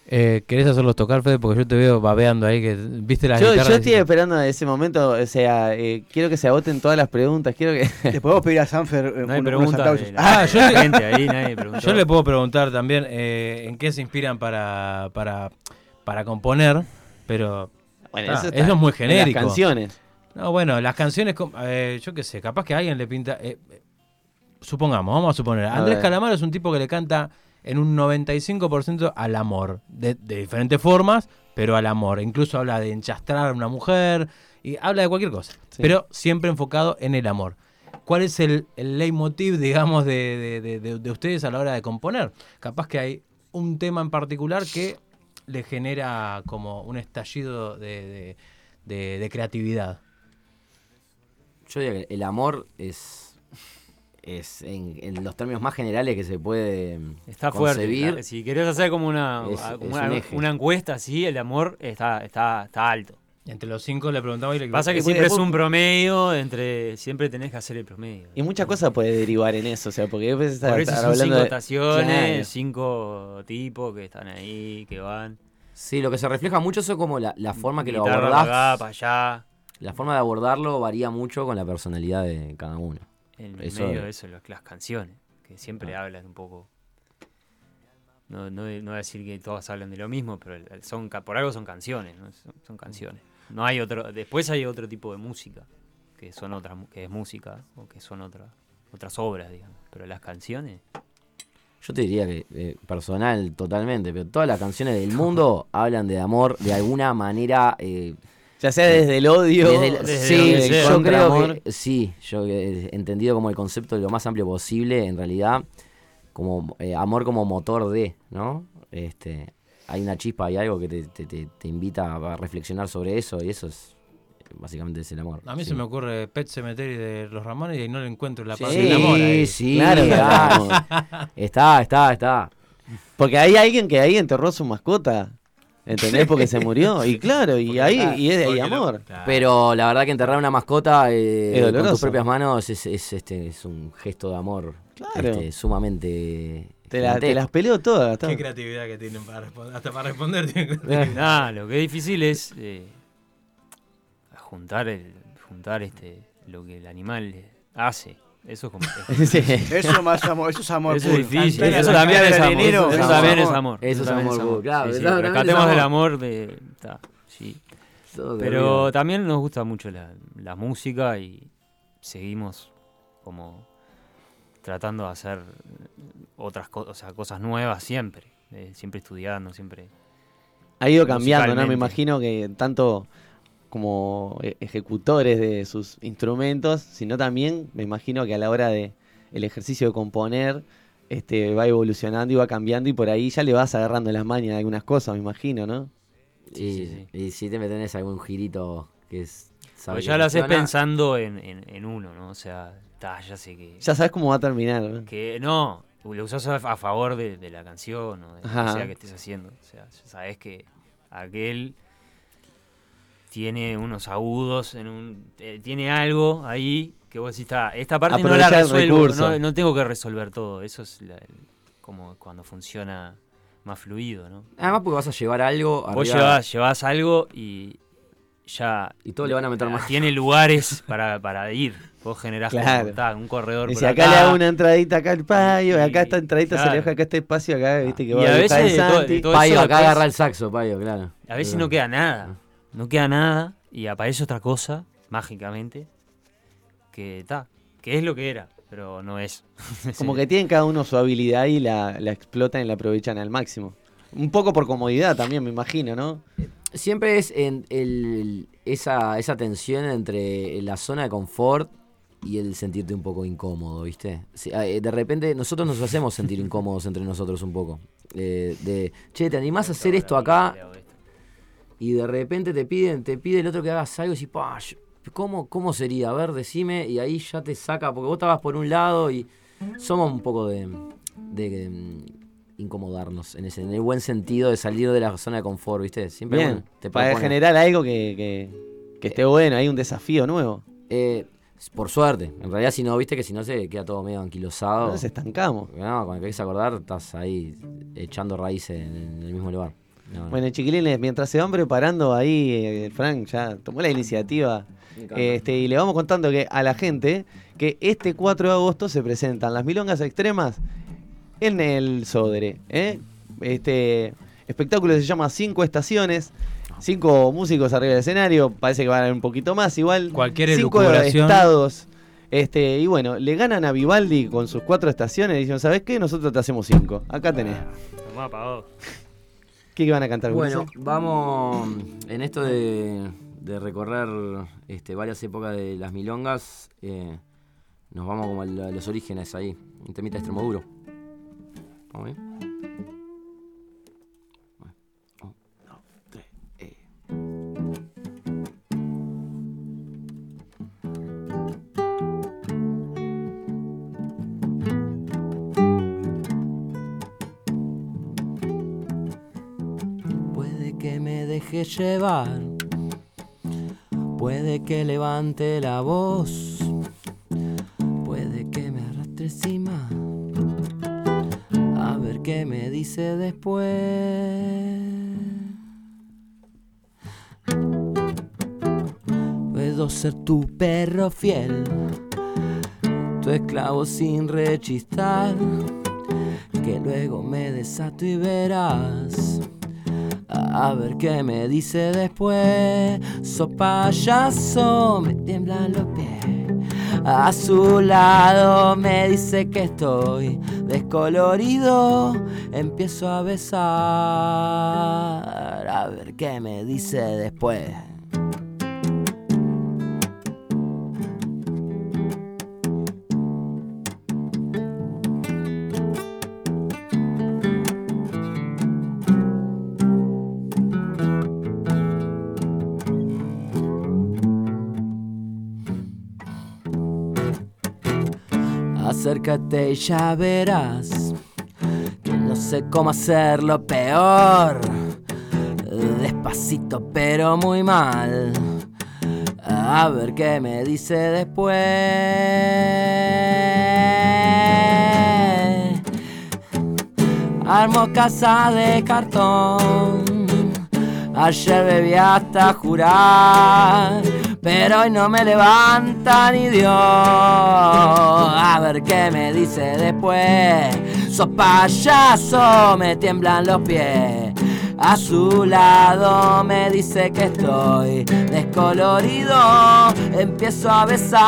Eh, ¿Querés hacerlos tocar, Fede? Porque yo te veo babeando ahí, que viste las Yo, yo estoy esperando ese momento, o sea, eh, quiero que se agoten todas las preguntas, quiero que... Le podemos pedir a Sanfer eh, No hay unos preguntas aplausos. de la- Ah, yo, gente ahí, nadie yo le puedo preguntar también eh, en qué se inspiran para, para, para componer, pero Bueno, ah, eso es muy en las genérico. canciones. No, bueno, las canciones, eh, yo qué sé, capaz que a alguien le pinta... supongamos, vamos a suponer, A Andrés ver. Calamaro es un tipo que le canta en un 95% al amor, de, de diferentes formas, pero al amor. Incluso habla de enchastrar a una mujer y habla de cualquier cosa, pero siempre enfocado en el amor. ¿Cuál es el, el leitmotiv, digamos, de, de- de- de- de ustedes a la hora de componer? Capaz que hay un tema en particular que le genera como un estallido de, de- de- de creatividad. Yo diría que el amor es, es en, en los términos más generales que se puede Está concebir. fuerte. claro. Si querés hacer como una, Es- como es una, un eje. una encuesta así, el amor está, está, está alto. Entre los cinco le preguntaba y le Pasa que Y siempre es un promedio, entre siempre tenés que hacer el promedio. Y muchas cosas puede derivar en eso, o sea, porque después Por eso son hablando cinco de... estaciones, Claro. cinco tipos que están ahí, que van. Sí, lo que se refleja mucho eso como la, la forma que lo abordás. para acá, para allá. La forma de abordarlo varía mucho con la personalidad de cada uno. En Eso- medio de eso, las, las canciones, que siempre hablan un poco. No, no, no voy a decir que todas hablan de lo mismo, pero son por algo son canciones, ¿no? son, son canciones. No hay otro, después hay otro tipo de música, que son otras, que es música, o que son otra, otras obras, digamos. Pero las canciones, Yo te diría que eh, personal totalmente, pero todas las canciones del mundo hablan de amor de alguna manera. eh, Ya sea desde el odio, desde el- desde sí, yo creo amor. que sí, yo he entendido como el concepto de lo más amplio posible, en realidad, como eh, amor como motor de, ¿no? Este, hay una chispa, hay algo que te, te- te- te invita a reflexionar sobre eso y eso es básicamente es el amor. A mí sí. se me ocurre Pet Cemetery de los Ramones y no le encuentro la Sí, parte del amor ahí. sí, claro. está, está, está. Porque hay alguien que ahí enterró su mascota, ¿entendés? Porque se murió, y claro, y ahí y es, hay amor. Pero la verdad que enterrar una mascota eh, con tus propias manos es, es, este, es un gesto de amor Claro. este, sumamente... Te, la- te gigantesco. las peleo todas. Qué creatividad que tienen para responder. Hasta para responder tienen. Nada, lo que es difícil es eh, juntar el, juntar este lo que el animal hace. Eso es como. Sí. Eso más amor, eso es amor Eso es difícil. Eso también es amor. Eso es también es amor. Eso es amor puro, claro, Sí, sí, eso también es rescatemos el amor. amor de. ta, sí. Todo de Pero también nos gusta mucho la, la música y seguimos como tratando de hacer otras cosas, o sea, cosas nuevas siempre. eh, siempre estudiando, siempre. Ha ido cambiando, ¿no? Me imagino que tanto como e- ejecutores de sus instrumentos, sino también me imagino que a la hora de el ejercicio de componer, este va evolucionando y va cambiando y por ahí ya le vas agarrando las mañas de algunas cosas, me imagino, ¿no? Y, y si te tenés algún girito que es... que ya lo haces pensando en, en- en uno, ¿no? O sea, ta, ya sé que. Ya sabes cómo va a terminar, ¿no? Que no, lo usas a, a favor de, de la canción o de lo que sea que estés haciendo. O sea, ya sabes que aquel tiene unos agudos, en un, eh, tiene algo ahí que vos decís, "Ta, esta parte no la resuelvo, recurso. no, no tengo que resolver todo. Eso es la- el- como cuando funciona más fluido, ¿no? Además porque vas a llevar algo... Vos llevas, llevas algo y ya... Y todos le van a meter más. Tiene lugares para, para ir. Vos generás como, Claro. ta, un corredor Y por si acá, le hago una entradita acá al payo, y acá esta entradita se le claro. deja acá este espacio, acá, viste que Y va a a veces de el todo- de todo Payo, acá después- agarra el saxo, Payo, claro. A veces no queda nada. No queda nada y aparece otra cosa, mágicamente, que está, que es lo que era, pero no es. Como que tienen cada uno su habilidad y la, la explotan y la aprovechan al máximo. Un poco por comodidad también, me imagino, ¿no? siempre es en el, esa, esa tensión entre la zona de confort y el sentirte un poco incómodo, ¿viste? Sí, eh, de repente nosotros nos hacemos sentir incómodos entre nosotros un poco. Eh, de, che, ¿te animás a hacer esto acá? Y de repente te piden, te pide el otro que hagas algo y decís, "Pa, ¿cómo, ¿cómo sería? A ver, decime, y ahí ya te saca, porque vos estabas por un lado y somos un poco de, de, mm, incomodarnos, en, ese, en el buen sentido de salir de la zona de confort, ¿viste? Siempre Bien, bueno, te para generar algo que, que, que esté bueno, hay un desafío nuevo. Eh, por suerte. En realidad, si no, viste que si no se queda todo medio anquilosado. Nos estancamos. No, cuando querés acordar, estás ahí echando raíces en el mismo lugar. No, no. Bueno, chiquilines, mientras se van preparando ahí, eh, Frank ya tomó la iniciativa. Este, y le vamos contando que a la gente que este 4 de agosto se presentan las milongas extremas en el Sodre. ¿eh? Este espectáculo se llama Cinco Estaciones. Cinco músicos arriba del escenario. Parece que van a haber un poquito más. Igual. Cualquier Cinco estados. Este, y bueno, le ganan a Vivaldi con sus cuatro estaciones y dicen, ¿sabes qué? Nosotros te hacemos cinco. Acá tenés. Pagó. ¿Qué van a cantar? Bueno, vamos en esto de, de recorrer este, varias épocas de las milongas. eh, nos vamos como a la- a los orígenes ahí. Un temita extremo duro. ¿Vamos bien? Deje llevar, puede que levante la voz, puede que me arrastre encima, a ver qué me dice después. Puedo ser tu perro fiel, tu esclavo sin rechistar, que luego me desato y verás. A ver qué me dice después. So payaso, me tiemblan los pies. A su lado me dice que estoy descolorido. Empiezo a besar. A ver qué me dice después. Acércate y ya verás que no sé cómo hacerlo peor. Despacito pero muy mal. A ver qué me dice después. Armo casa de cartón. Ayer bebí hasta jurar, pero hoy no me levanta ni Dios. A ver qué me dice después. Sos payaso, me tiemblan los pies. A su lado me dice que estoy descolorido. Empiezo a besar.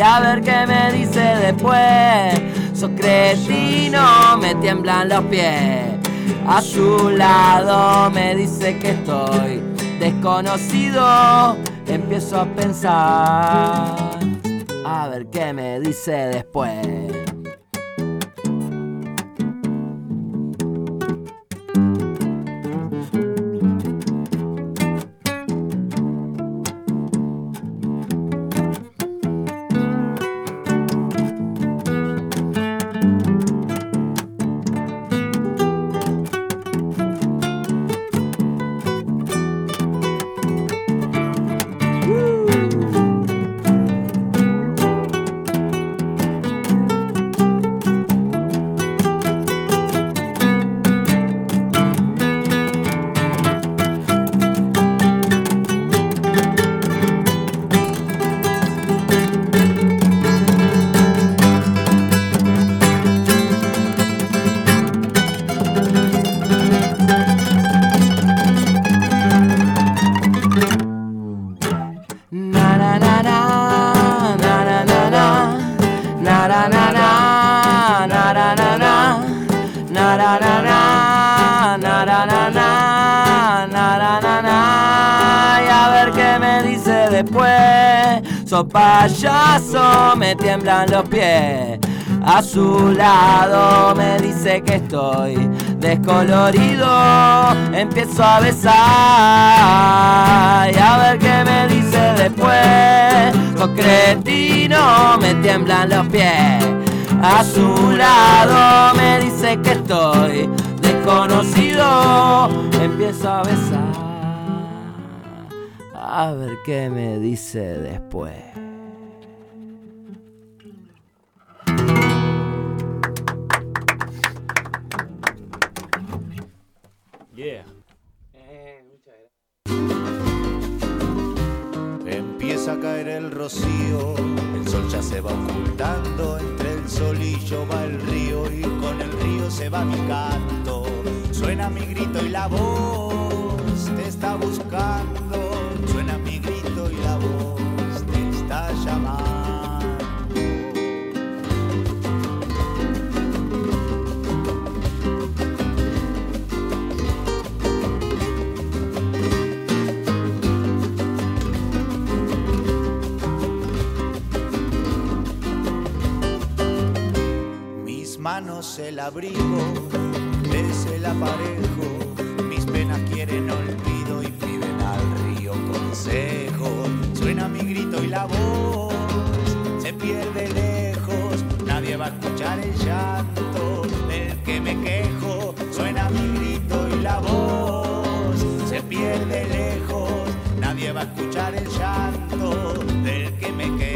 A ver qué me dice después. Sos cretino, me tiemblan los pies. A su lado me dice que estoy desconocido. Empiezo a pensar. A ver qué me dice después. Payaso, me tiemblan los pies. A su lado me dice que estoy descolorido, empiezo a besar y a ver qué me dice después. Sos cretino, me tiemblan los pies. A su lado me dice que estoy desconocido, empiezo a besar. A ver qué me dice después. Yeah. Empieza a caer el rocío, el sol ya se va ocultando, entre el solillo va el río y con el río se va mi canto. Suena mi grito y la voz te está buscando, suena mi grito y la voz manos el abrigo, es el aparejo, mis penas quieren olvido y piden al río consejo. Suena mi grito y la voz se pierde lejos, nadie va a escuchar el llanto del que me quejo. Suena mi grito y la voz se pierde lejos, nadie va a escuchar el llanto del que me quejo.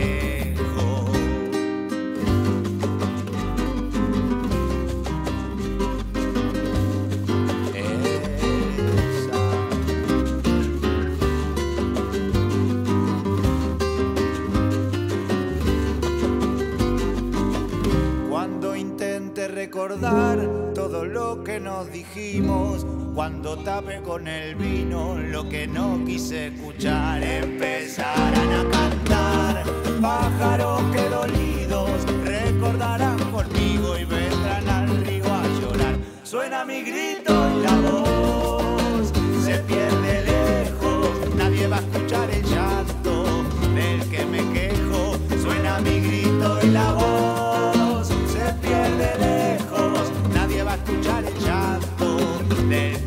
Recordar todo lo que nos dijimos, cuando tape con el vino lo que no quise escuchar, empezarán a cantar pájaros que dolidos recordarán conmigo y vendrán al río a llorar. Suena mi grito y la voz se pierde lejos, nadie va a escuchar del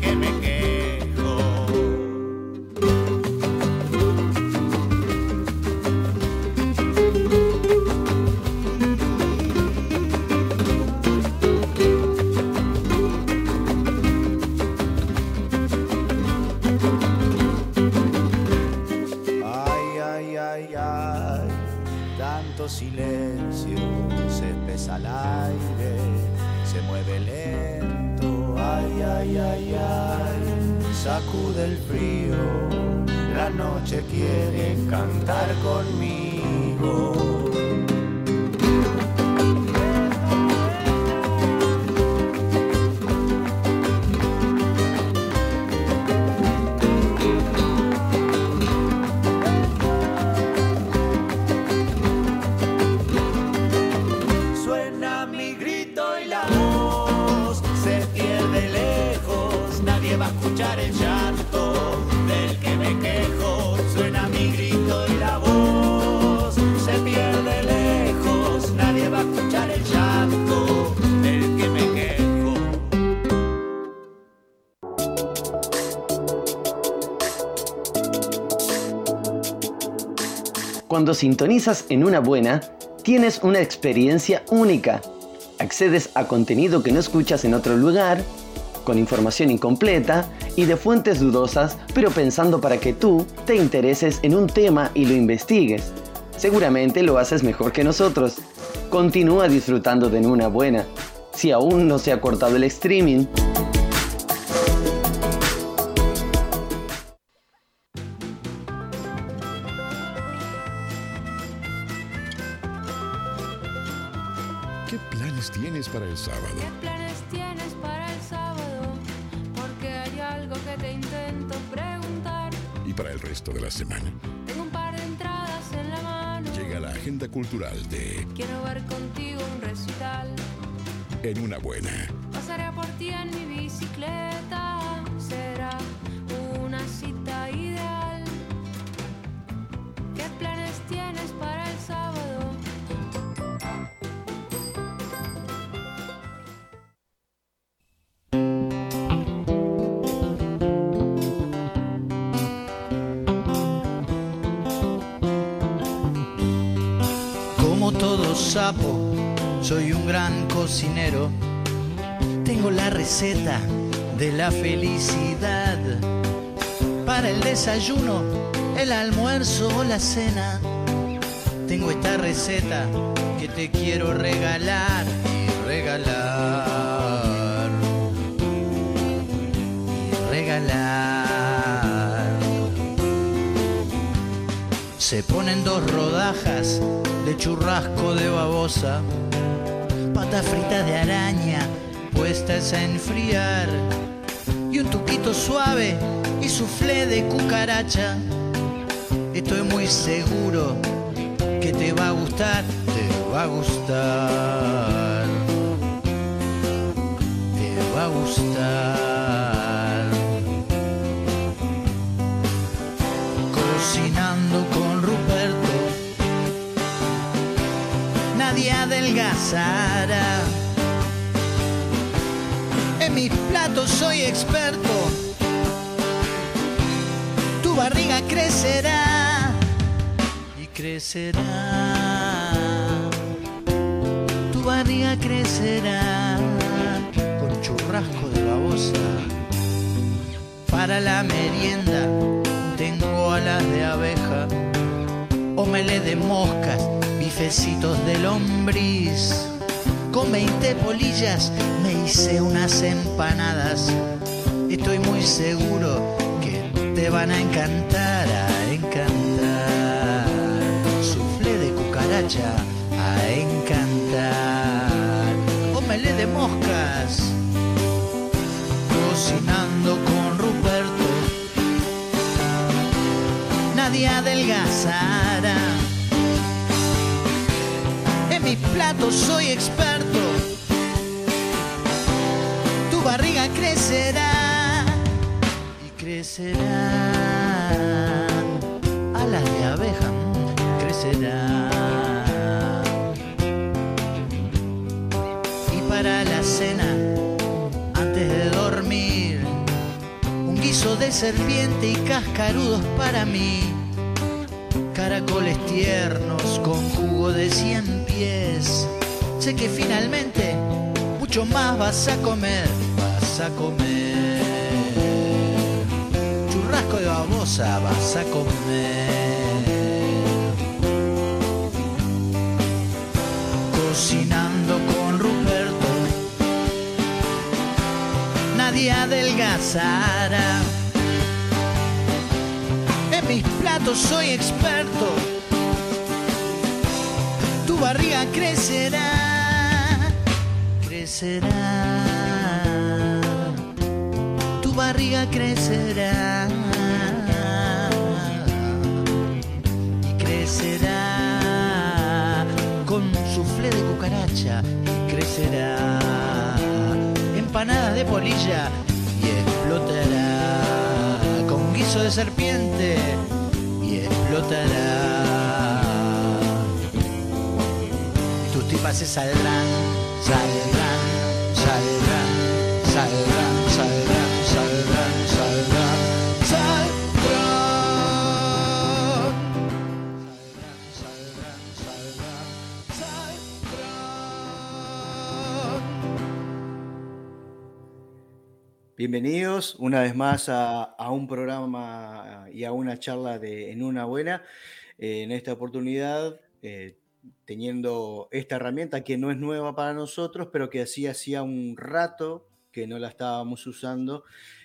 Cuando sintonizas en una buena, tienes una experiencia única. Accedes a contenido que no escuchas en otro lugar, con información incompleta y de fuentes dudosas, pero pensando para que tú te intereses en un tema y lo investigues. Seguramente lo haces mejor que nosotros. Continúa disfrutando de una buena. Si aún no se ha cortado el streaming, todo sapo, soy un gran cocinero. Tengo la receta de la felicidad. Para el desayuno, el almuerzo o la cena. Tengo esta receta que te quiero regalar. Se ponen dos rodajas de churrasco de babosa, patas fritas de araña puestas a enfriar y un tuquito suave y suflé de cucaracha. Estoy muy seguro que te va a gustar, te va a gustar, te va a gustar. Nadie adelgazará. En mis platos soy experto. Tu barriga crecerá y crecerá. Tu barriga crecerá con churrasco de babosa. Para la merienda tengo alas de abeja, omelé de moscas, bifecitos de lombriz. Con 20 polillas me hice unas empanadas. Estoy muy seguro que te van a encantar, a encantar. Suflé de cucaracha, a encantar. Omelé de moscas, cocinando con Ruperto. Nadie adelgazará. Platos soy experto. Tu barriga crecerá y crecerá. Alas de abeja crecerá. Y para la cena, antes de dormir, un guiso de serpiente y cascarudos para mí caracoles tiernos con jugo de cien pies. Sé que finalmente mucho más vas a comer, vas a comer. Churrasco de babosa vas a comer. Cocinando con Ruperto, nadie adelgazará. Soy experto. Tu barriga crecerá, crecerá. Tu barriga crecerá. Y crecerá con suflé de cucaracha. Y crecerá empanadas de polilla y explotará con guiso de serpiente explotará. Tus tipas se saldrán, saldrán, saldrán, Bienvenidos una vez más a, un programa y a una charla de En una buena. Eh, en esta oportunidad, eh, teniendo esta herramienta que no es nueva para nosotros, pero que así hacía un rato que no la estábamos usando,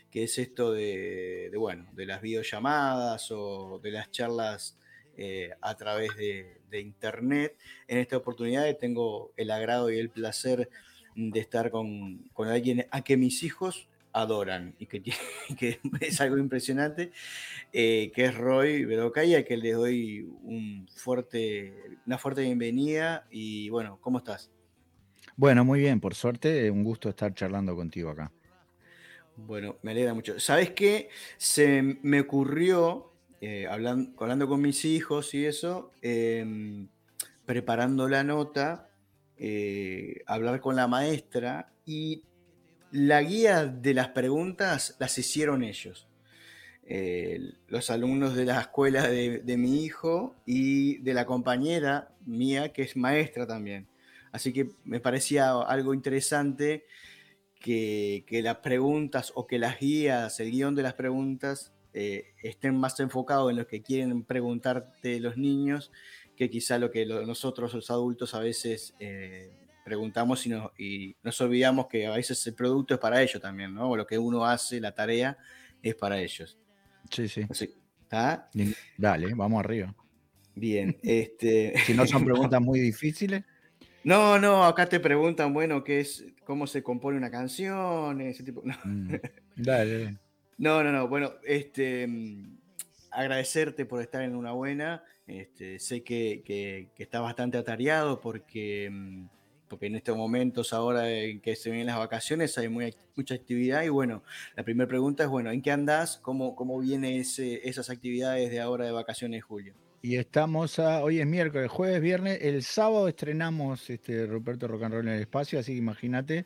que es esto de, de, bueno, de las videollamadas o de las charlas eh, a través de, de internet. En esta oportunidad tengo el agrado y el placer de estar con, con alguien a que mis hijos adoran y que, es algo impresionante, eh, que es Roy Bedocaya, que le doy un fuerte, una fuerte bienvenida y bueno, ¿cómo estás? Bueno, muy bien, por suerte, un gusto estar charlando contigo acá. Bueno, me alegra mucho. ¿Sabes qué? Se me ocurrió eh, hablan- hablando con mis hijos y eso, em, preparando la nota, eh, hablar con la maestra y la guía de las preguntas las hicieron ellos. Eh, los alumnos de la escuela de, mi hijo y de la compañera mía, que es maestra también. Así que me parecía algo interesante que, que las preguntas o que las guías, el guion de las preguntas, eh, estén más enfocados en lo que quieren preguntarte los niños que quizá lo que nosotros los adultos a veces eh, preguntamos y nos, y nos olvidamos que a veces el producto es para ellos también, ¿no? O lo que uno hace, la tarea, es para ellos. Sí, sí. ¿Está? Dale, vamos arriba. Bien, este... Si no son preguntas muy difíciles. No, no, acá te preguntan, bueno, qué es, cómo se compone una canción, ese tipo. No, mm, Dale, dale. no, no, no, bueno, este, agradecerte por estar en una buena. Este, sé que, que, que estás bastante atareado porque, mm, porque en estos momentos, ahora en que se vienen las vacaciones, hay mucha actividad. Y bueno, la primera pregunta es, bueno, ¿en qué andás? ¿Cómo, cómo vienen esas actividades de ahora de vacaciones, Julio? Y estamos a, hoy es miércoles, jueves, viernes, el sábado estrenamos este Ruperto Rock and Roll en el espacio, así que imagínate,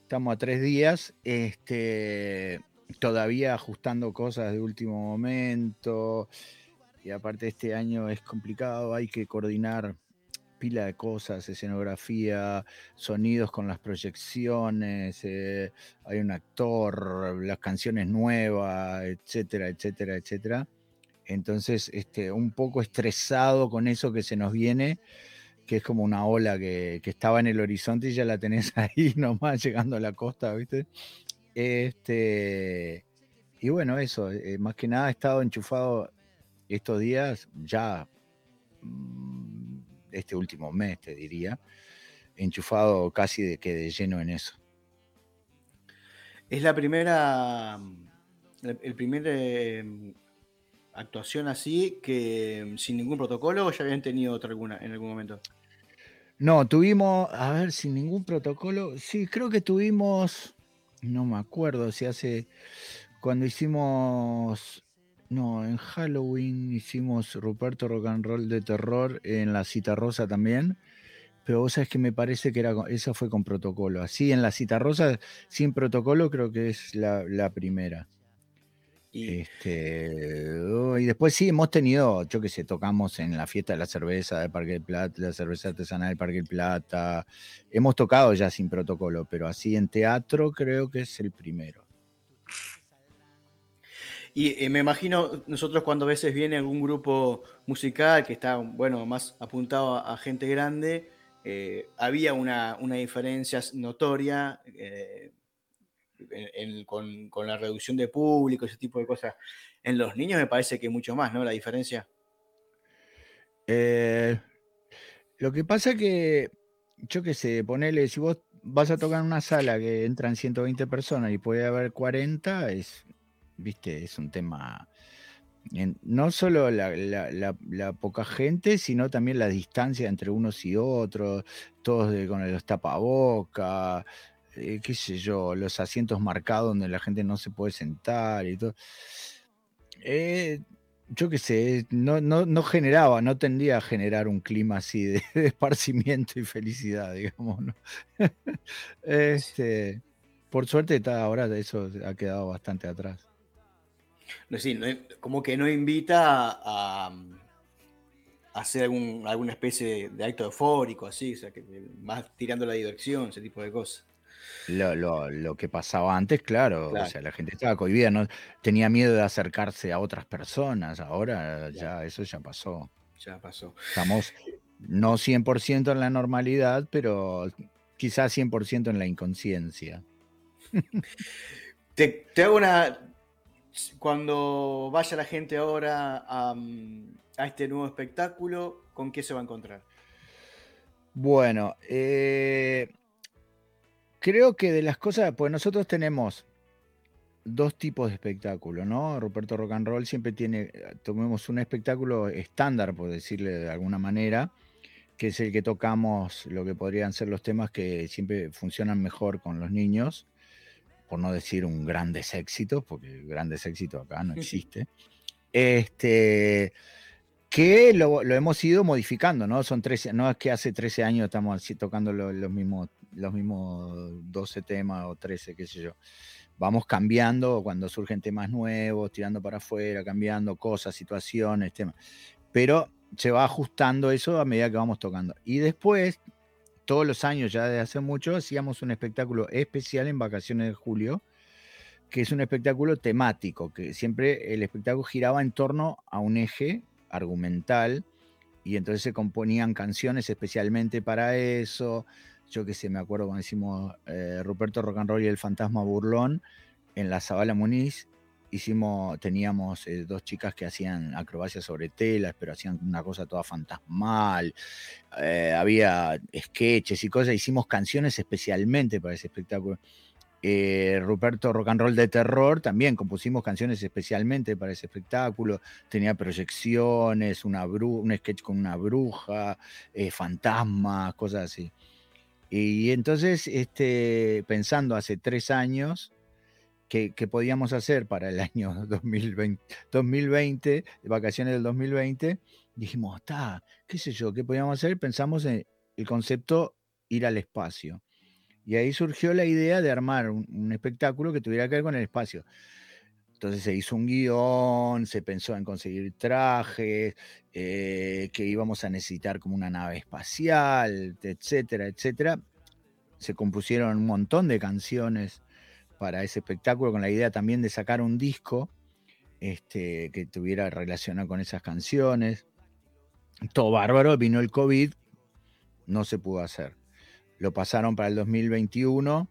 estamos a tres días, este, todavía ajustando cosas de último momento, y aparte este año es complicado, hay que coordinar pila de cosas, escenografía, sonidos con las proyecciones, eh, hay un actor, las canciones nuevas, etcétera, etcétera, etcétera. Entonces, este, un poco estresado con eso que se nos viene, que es como una ola que, que estaba en el horizonte y ya la tenés ahí nomás llegando a la costa, ¿viste? Este, y bueno, eso, eh, más que nada he estado enchufado estos días, ya mm, este último mes, te diría, enchufado casi de que de lleno en eso. Es la primera, el primer eh, actuación así que mm, sin ningún protocolo o ya habían tenido otra alguna en algún momento. No, tuvimos, a ver, sin ningún protocolo. Sí, creo que tuvimos, no me acuerdo si hace, cuando hicimos, no, en Halloween hicimos Ruperto Rock and Roll de terror en la Cita Rosa también. Pero vos sabés que me parece que era, esa fue con protocolo. Así en la Cita Rosa, sin protocolo, creo que es la, la primera. Este, oh, y después sí, hemos tenido, yo que sé, tocamos en la fiesta de la cerveza del Parque del Plata, la cerveza artesanal del Parque del Plata. Hemos tocado ya sin protocolo, pero así en teatro creo que es el primero. Y eh, me imagino nosotros cuando a veces viene algún grupo musical que está, bueno, más apuntado a, gente grande, eh, había una, una diferencia notoria eh, con, con la reducción de público, ese tipo de cosas. En los niños me parece que mucho más, ¿no? La diferencia. Lo que pasa que, yo qué sé, ponele, si vos vas a tocar en una sala que entran 120 personas y puede haber 40, es, viste, es un tema, en- no solo la, la- la- la poca gente, sino también la distancia entre unos y otros, todos de- con los tapabocas, eh, qué sé yo, los asientos marcados donde la gente no se puede sentar y todo. Eh, yo qué sé, no, no, no generaba, no tendía a generar un clima así de, de esparcimiento y felicidad, digamos, ¿no? Este, por suerte está, ahora eso ha quedado bastante atrás. No, sí, no- como que no invita a, a hacer algún, alguna especie de, acto eufórico, así, o sea, que más tirando la diversión, ese tipo de cosas. Lo, lo- lo que pasaba antes, claro, Claro. o sea, la gente estaba cohibida, no tenía miedo de acercarse a otras personas, ahora ya eso ya pasó. Ya pasó. Estamos no 100% en la normalidad, pero quizás 100% en la inconsciencia. Te, te hago una. Cuando vaya la gente ahora a, mm, a este nuevo espectáculo, ¿con qué se va a encontrar? Bueno, eh, creo que de las cosas, pues nosotros tenemos dos tipos de espectáculo, ¿no? Ruperto Rock and Roll siempre tiene, tomemos un espectáculo estándar, por decirle de alguna manera, que es el que tocamos lo que podrían ser los temas que siempre funcionan mejor con los niños, por no decir un grandes éxitos, porque grandes éxitos acá no existe. Este, que lo, lo hemos ido modificando, ¿no? Son 13, no es que hace 13 años estamos así tocando lo- los mismos, los mismos 12 temas o 13, qué sé yo. Vamos cambiando cuando surgen temas nuevos, tirando para afuera, cambiando cosas, situaciones, temas. Pero se va ajustando eso a medida que vamos tocando. Y después, todos los años, ya desde hace mucho, hacíamos un espectáculo especial en vacaciones de julio, que es un espectáculo temático, que siempre el espectáculo giraba en torno a un eje argumental y entonces se componían canciones especialmente para eso. Yo que sé, me acuerdo cuando hicimos eh, Ruperto Rock and Roll y el Fantasma Burlón en la Zabala Muniz. Hicimos, teníamos eh, dos chicas que hacían acrobacias sobre telas, pero hacían una cosa toda fantasmal. eh, había sketches y cosas. Hicimos canciones especialmente para ese espectáculo. Eh, Ruperto Rock and Roll de Terror, también compusimos canciones especialmente para ese espectáculo. Tenía proyecciones, una bru- un sketch con una bruja, eh, fantasmas, cosas así. Y entonces, este, pensando hace tres años, que, podíamos hacer para el año 2020, 2020, vacaciones del 2020, dijimos, está, qué sé yo, ¿qué podíamos hacer? Pensamos en el concepto ir al espacio. Y ahí surgió la idea de armar un, un espectáculo que tuviera que ver con el espacio. Entonces se hizo un guion, se pensó en conseguir trajes, eh, que íbamos a necesitar como una nave espacial, etcétera, etcétera. Se compusieron un montón de canciones para ese espectáculo con la idea también de sacar un disco este, que tuviera relación con esas canciones. Todo bárbaro, vino el COVID, no se pudo hacer. Lo pasaron para el 2021,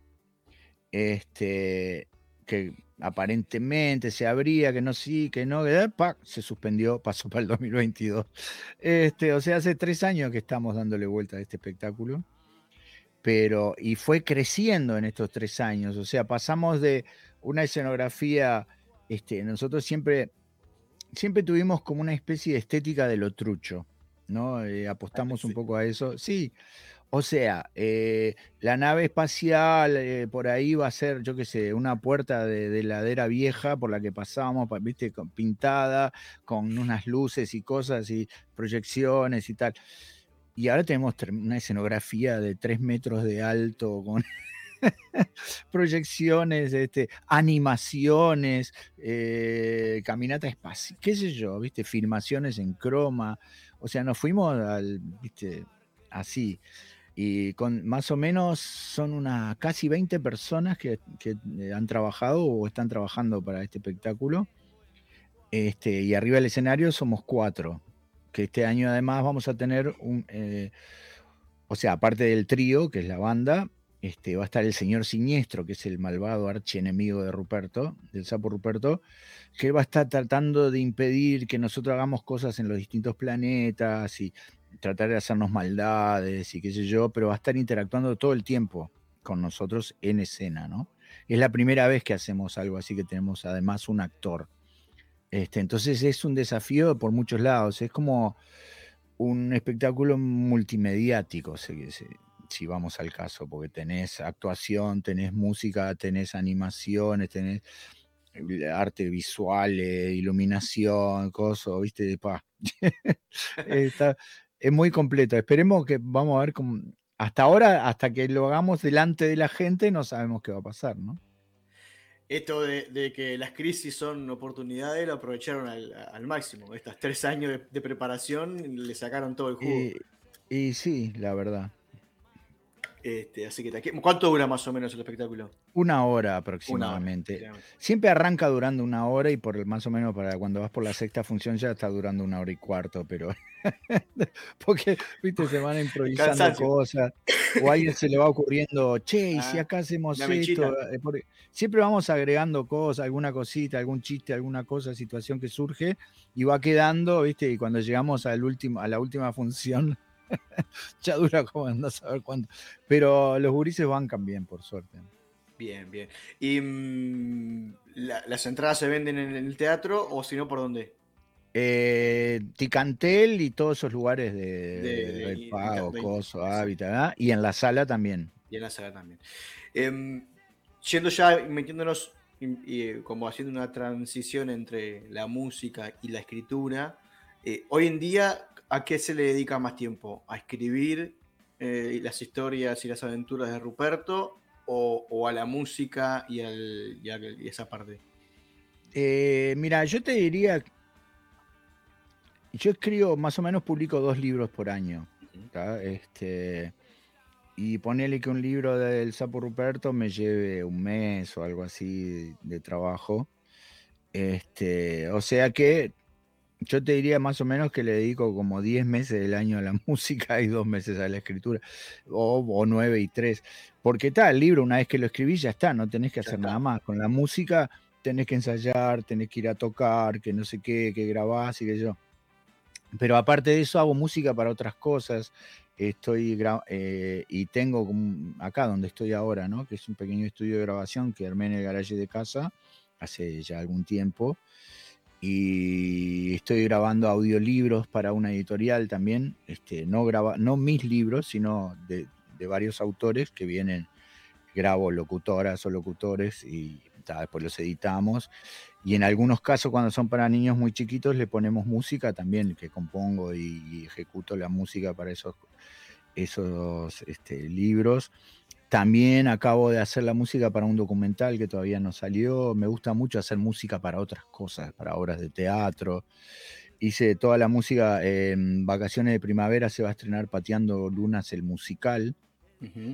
este, que aparentemente se abría, que no sí, que no, que, ¡pac! se suspendió, pasó para el 2022. Este, o sea, hace tres años que estamos dándole vuelta a este espectáculo pero y fue creciendo en estos tres años. O sea, pasamos de una escenografía, este, nosotros siempre, siempre tuvimos como una especie de estética de lo trucho, ¿no? Eh, apostamos un poco a eso. Sí, o sea, eh, la nave espacial eh, por ahí va a ser, yo qué sé, una puerta de, de ladera vieja por la que pasábamos, pa- viste, pintada, con unas luces y cosas y proyecciones y tal. Y ahora tenemos una escenografía de tres metros de alto con proyecciones, este, animaciones, eh, caminata espacial, qué sé yo, viste, filmaciones en croma. O sea, nos fuimos al, viste, así. Y con más o menos son unas casi 20 personas que, que, eh, han trabajado o están trabajando para este espectáculo. Este, y arriba del escenario somos cuatro. Que este año además vamos a tener un. eh, o sea, aparte del trío, que es la banda, este, va a estar el señor Siniestro, que es el malvado archienemigo de Ruperto, del sapo Ruperto, que va a estar tratando de impedir que nosotros hagamos cosas en los distintos planetas y tratar de hacernos maldades y qué sé yo, pero va a estar interactuando todo el tiempo con nosotros en escena, ¿no? Es la primera vez que hacemos algo así que tenemos además un actor. Este, entonces es un desafío por muchos lados, es como un espectáculo multimediático, si, vamos al caso, porque tenés actuación, tenés música, tenés animaciones, tenés eh, arte visual, eh, iluminación, cosas, viste, pa. Está- es muy completo. Esperemos que vamos a ver cómo. Hasta ahora, hasta que lo hagamos delante de la gente, no sabemos qué va a pasar, ¿no? Esto de, de que las crisis son oportunidades lo aprovecharon al, al máximo. Estos tres años de, de preparación le sacaron todo el jugo. Y, y sí, la verdad. Este, así que, ¿cuánto dura más o menos el espectáculo? Una hora aproximadamente. Siempre arranca durando una hora y por más o menos para cuando vas por la sexta función ya está durando una hora y cuarto, pero porque viste se van improvisando Cansancio. cosas o a alguien se le va ocurriendo, che, y si Ah, acá hacemos esto, Eh, porque siempre vamos agregando cosas, alguna cosita, algún chiste, alguna cosa, situación que surge y va quedando, viste, y cuando llegamos al último, a la última función ya dura como no saber cuánto, pero los gurises bancan bien, por suerte. Bien, bien. ¿Y mm, la- las entradas se venden en el teatro o si no, por dónde? Eh, Ticantel y todos esos lugares de, De- de- y- Pago, de- Coso, Hábitat, ¿verdad? y en la sala también. Y en la sala también. Em, yendo ya, metiéndonos eh, como haciendo una transición entre la música y la escritura. Eh, hoy en día, ¿a qué se le dedica más tiempo? ¿A escribir eh, las historias y las aventuras de Ruperto o, o a la música y, al, y, al- y esa parte? Eh, mira, yo te diría, yo escribo, más o menos publico dos libros por año. ¿tá? Este, y ponele que un libro del Sapo Ruperto me lleve un mes o algo así de trabajo. Este, o sea que yo te diría más o menos que le dedico como 10 meses del año a la música y dos meses a la escritura, o, o 9 y 3. Porque está, el libro, una vez que lo escribís, ya está, no tenés que hacer nada más. Con la música tenés que ensayar, tenés que ir a tocar, que no sé qué, que grabás y que yo. Pero aparte de eso, hago música para otras cosas. Estoy eh, y tengo acá donde estoy ahora, ¿no? Que es un pequeño estudio de grabación que armé en el garaje de casa hace ya algún tiempo. Y estoy grabando audiolibros para una editorial también. Este, no, graba, no mis libros, sino de, de varios autores que vienen, grabo locutoras o locutores y después los editamos. Y en algunos casos, cuando son para niños muy chiquitos, le ponemos música también, que compongo y, y ejecuto la música para esos, esos este, libros. También acabo de hacer la música para un documental que todavía no salió. Me gusta mucho hacer música para otras cosas, para obras de teatro. Hice toda la música en vacaciones de primavera, se va a estrenar Pateando Lunas el musical,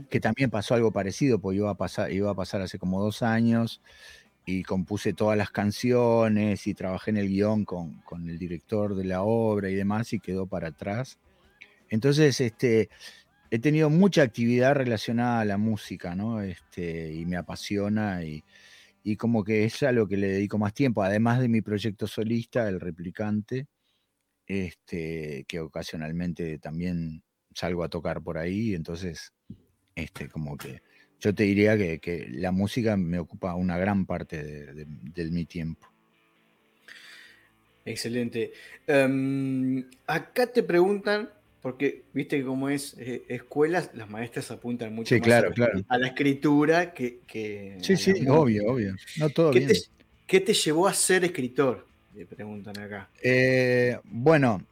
que también pasó algo parecido, porque iba a pasar, iba a pasar hace como dos años y compuse todas las canciones y trabajé en el guion con, con el director de la obra y demás y quedó para atrás. Entonces, este, he tenido mucha actividad relacionada a la música, ¿no? Este, y me apasiona y, y como que es a lo que le dedico más tiempo, además de mi proyecto solista, El Replicante, este, que ocasionalmente también salgo a tocar por ahí, entonces, este, como que yo te diría que, que la música me ocupa una gran parte de, de- de mi tiempo. Excelente. Em, acá te preguntan, porque viste como es eh, escuelas, las maestras apuntan mucho Sí, más claro, a, la, claro. a la escritura que, que Sí, sí, obvio, obvio. No, todo ¿Qué bien. te, qué te llevó a ser escritor? Le preguntan acá. Eh, bueno,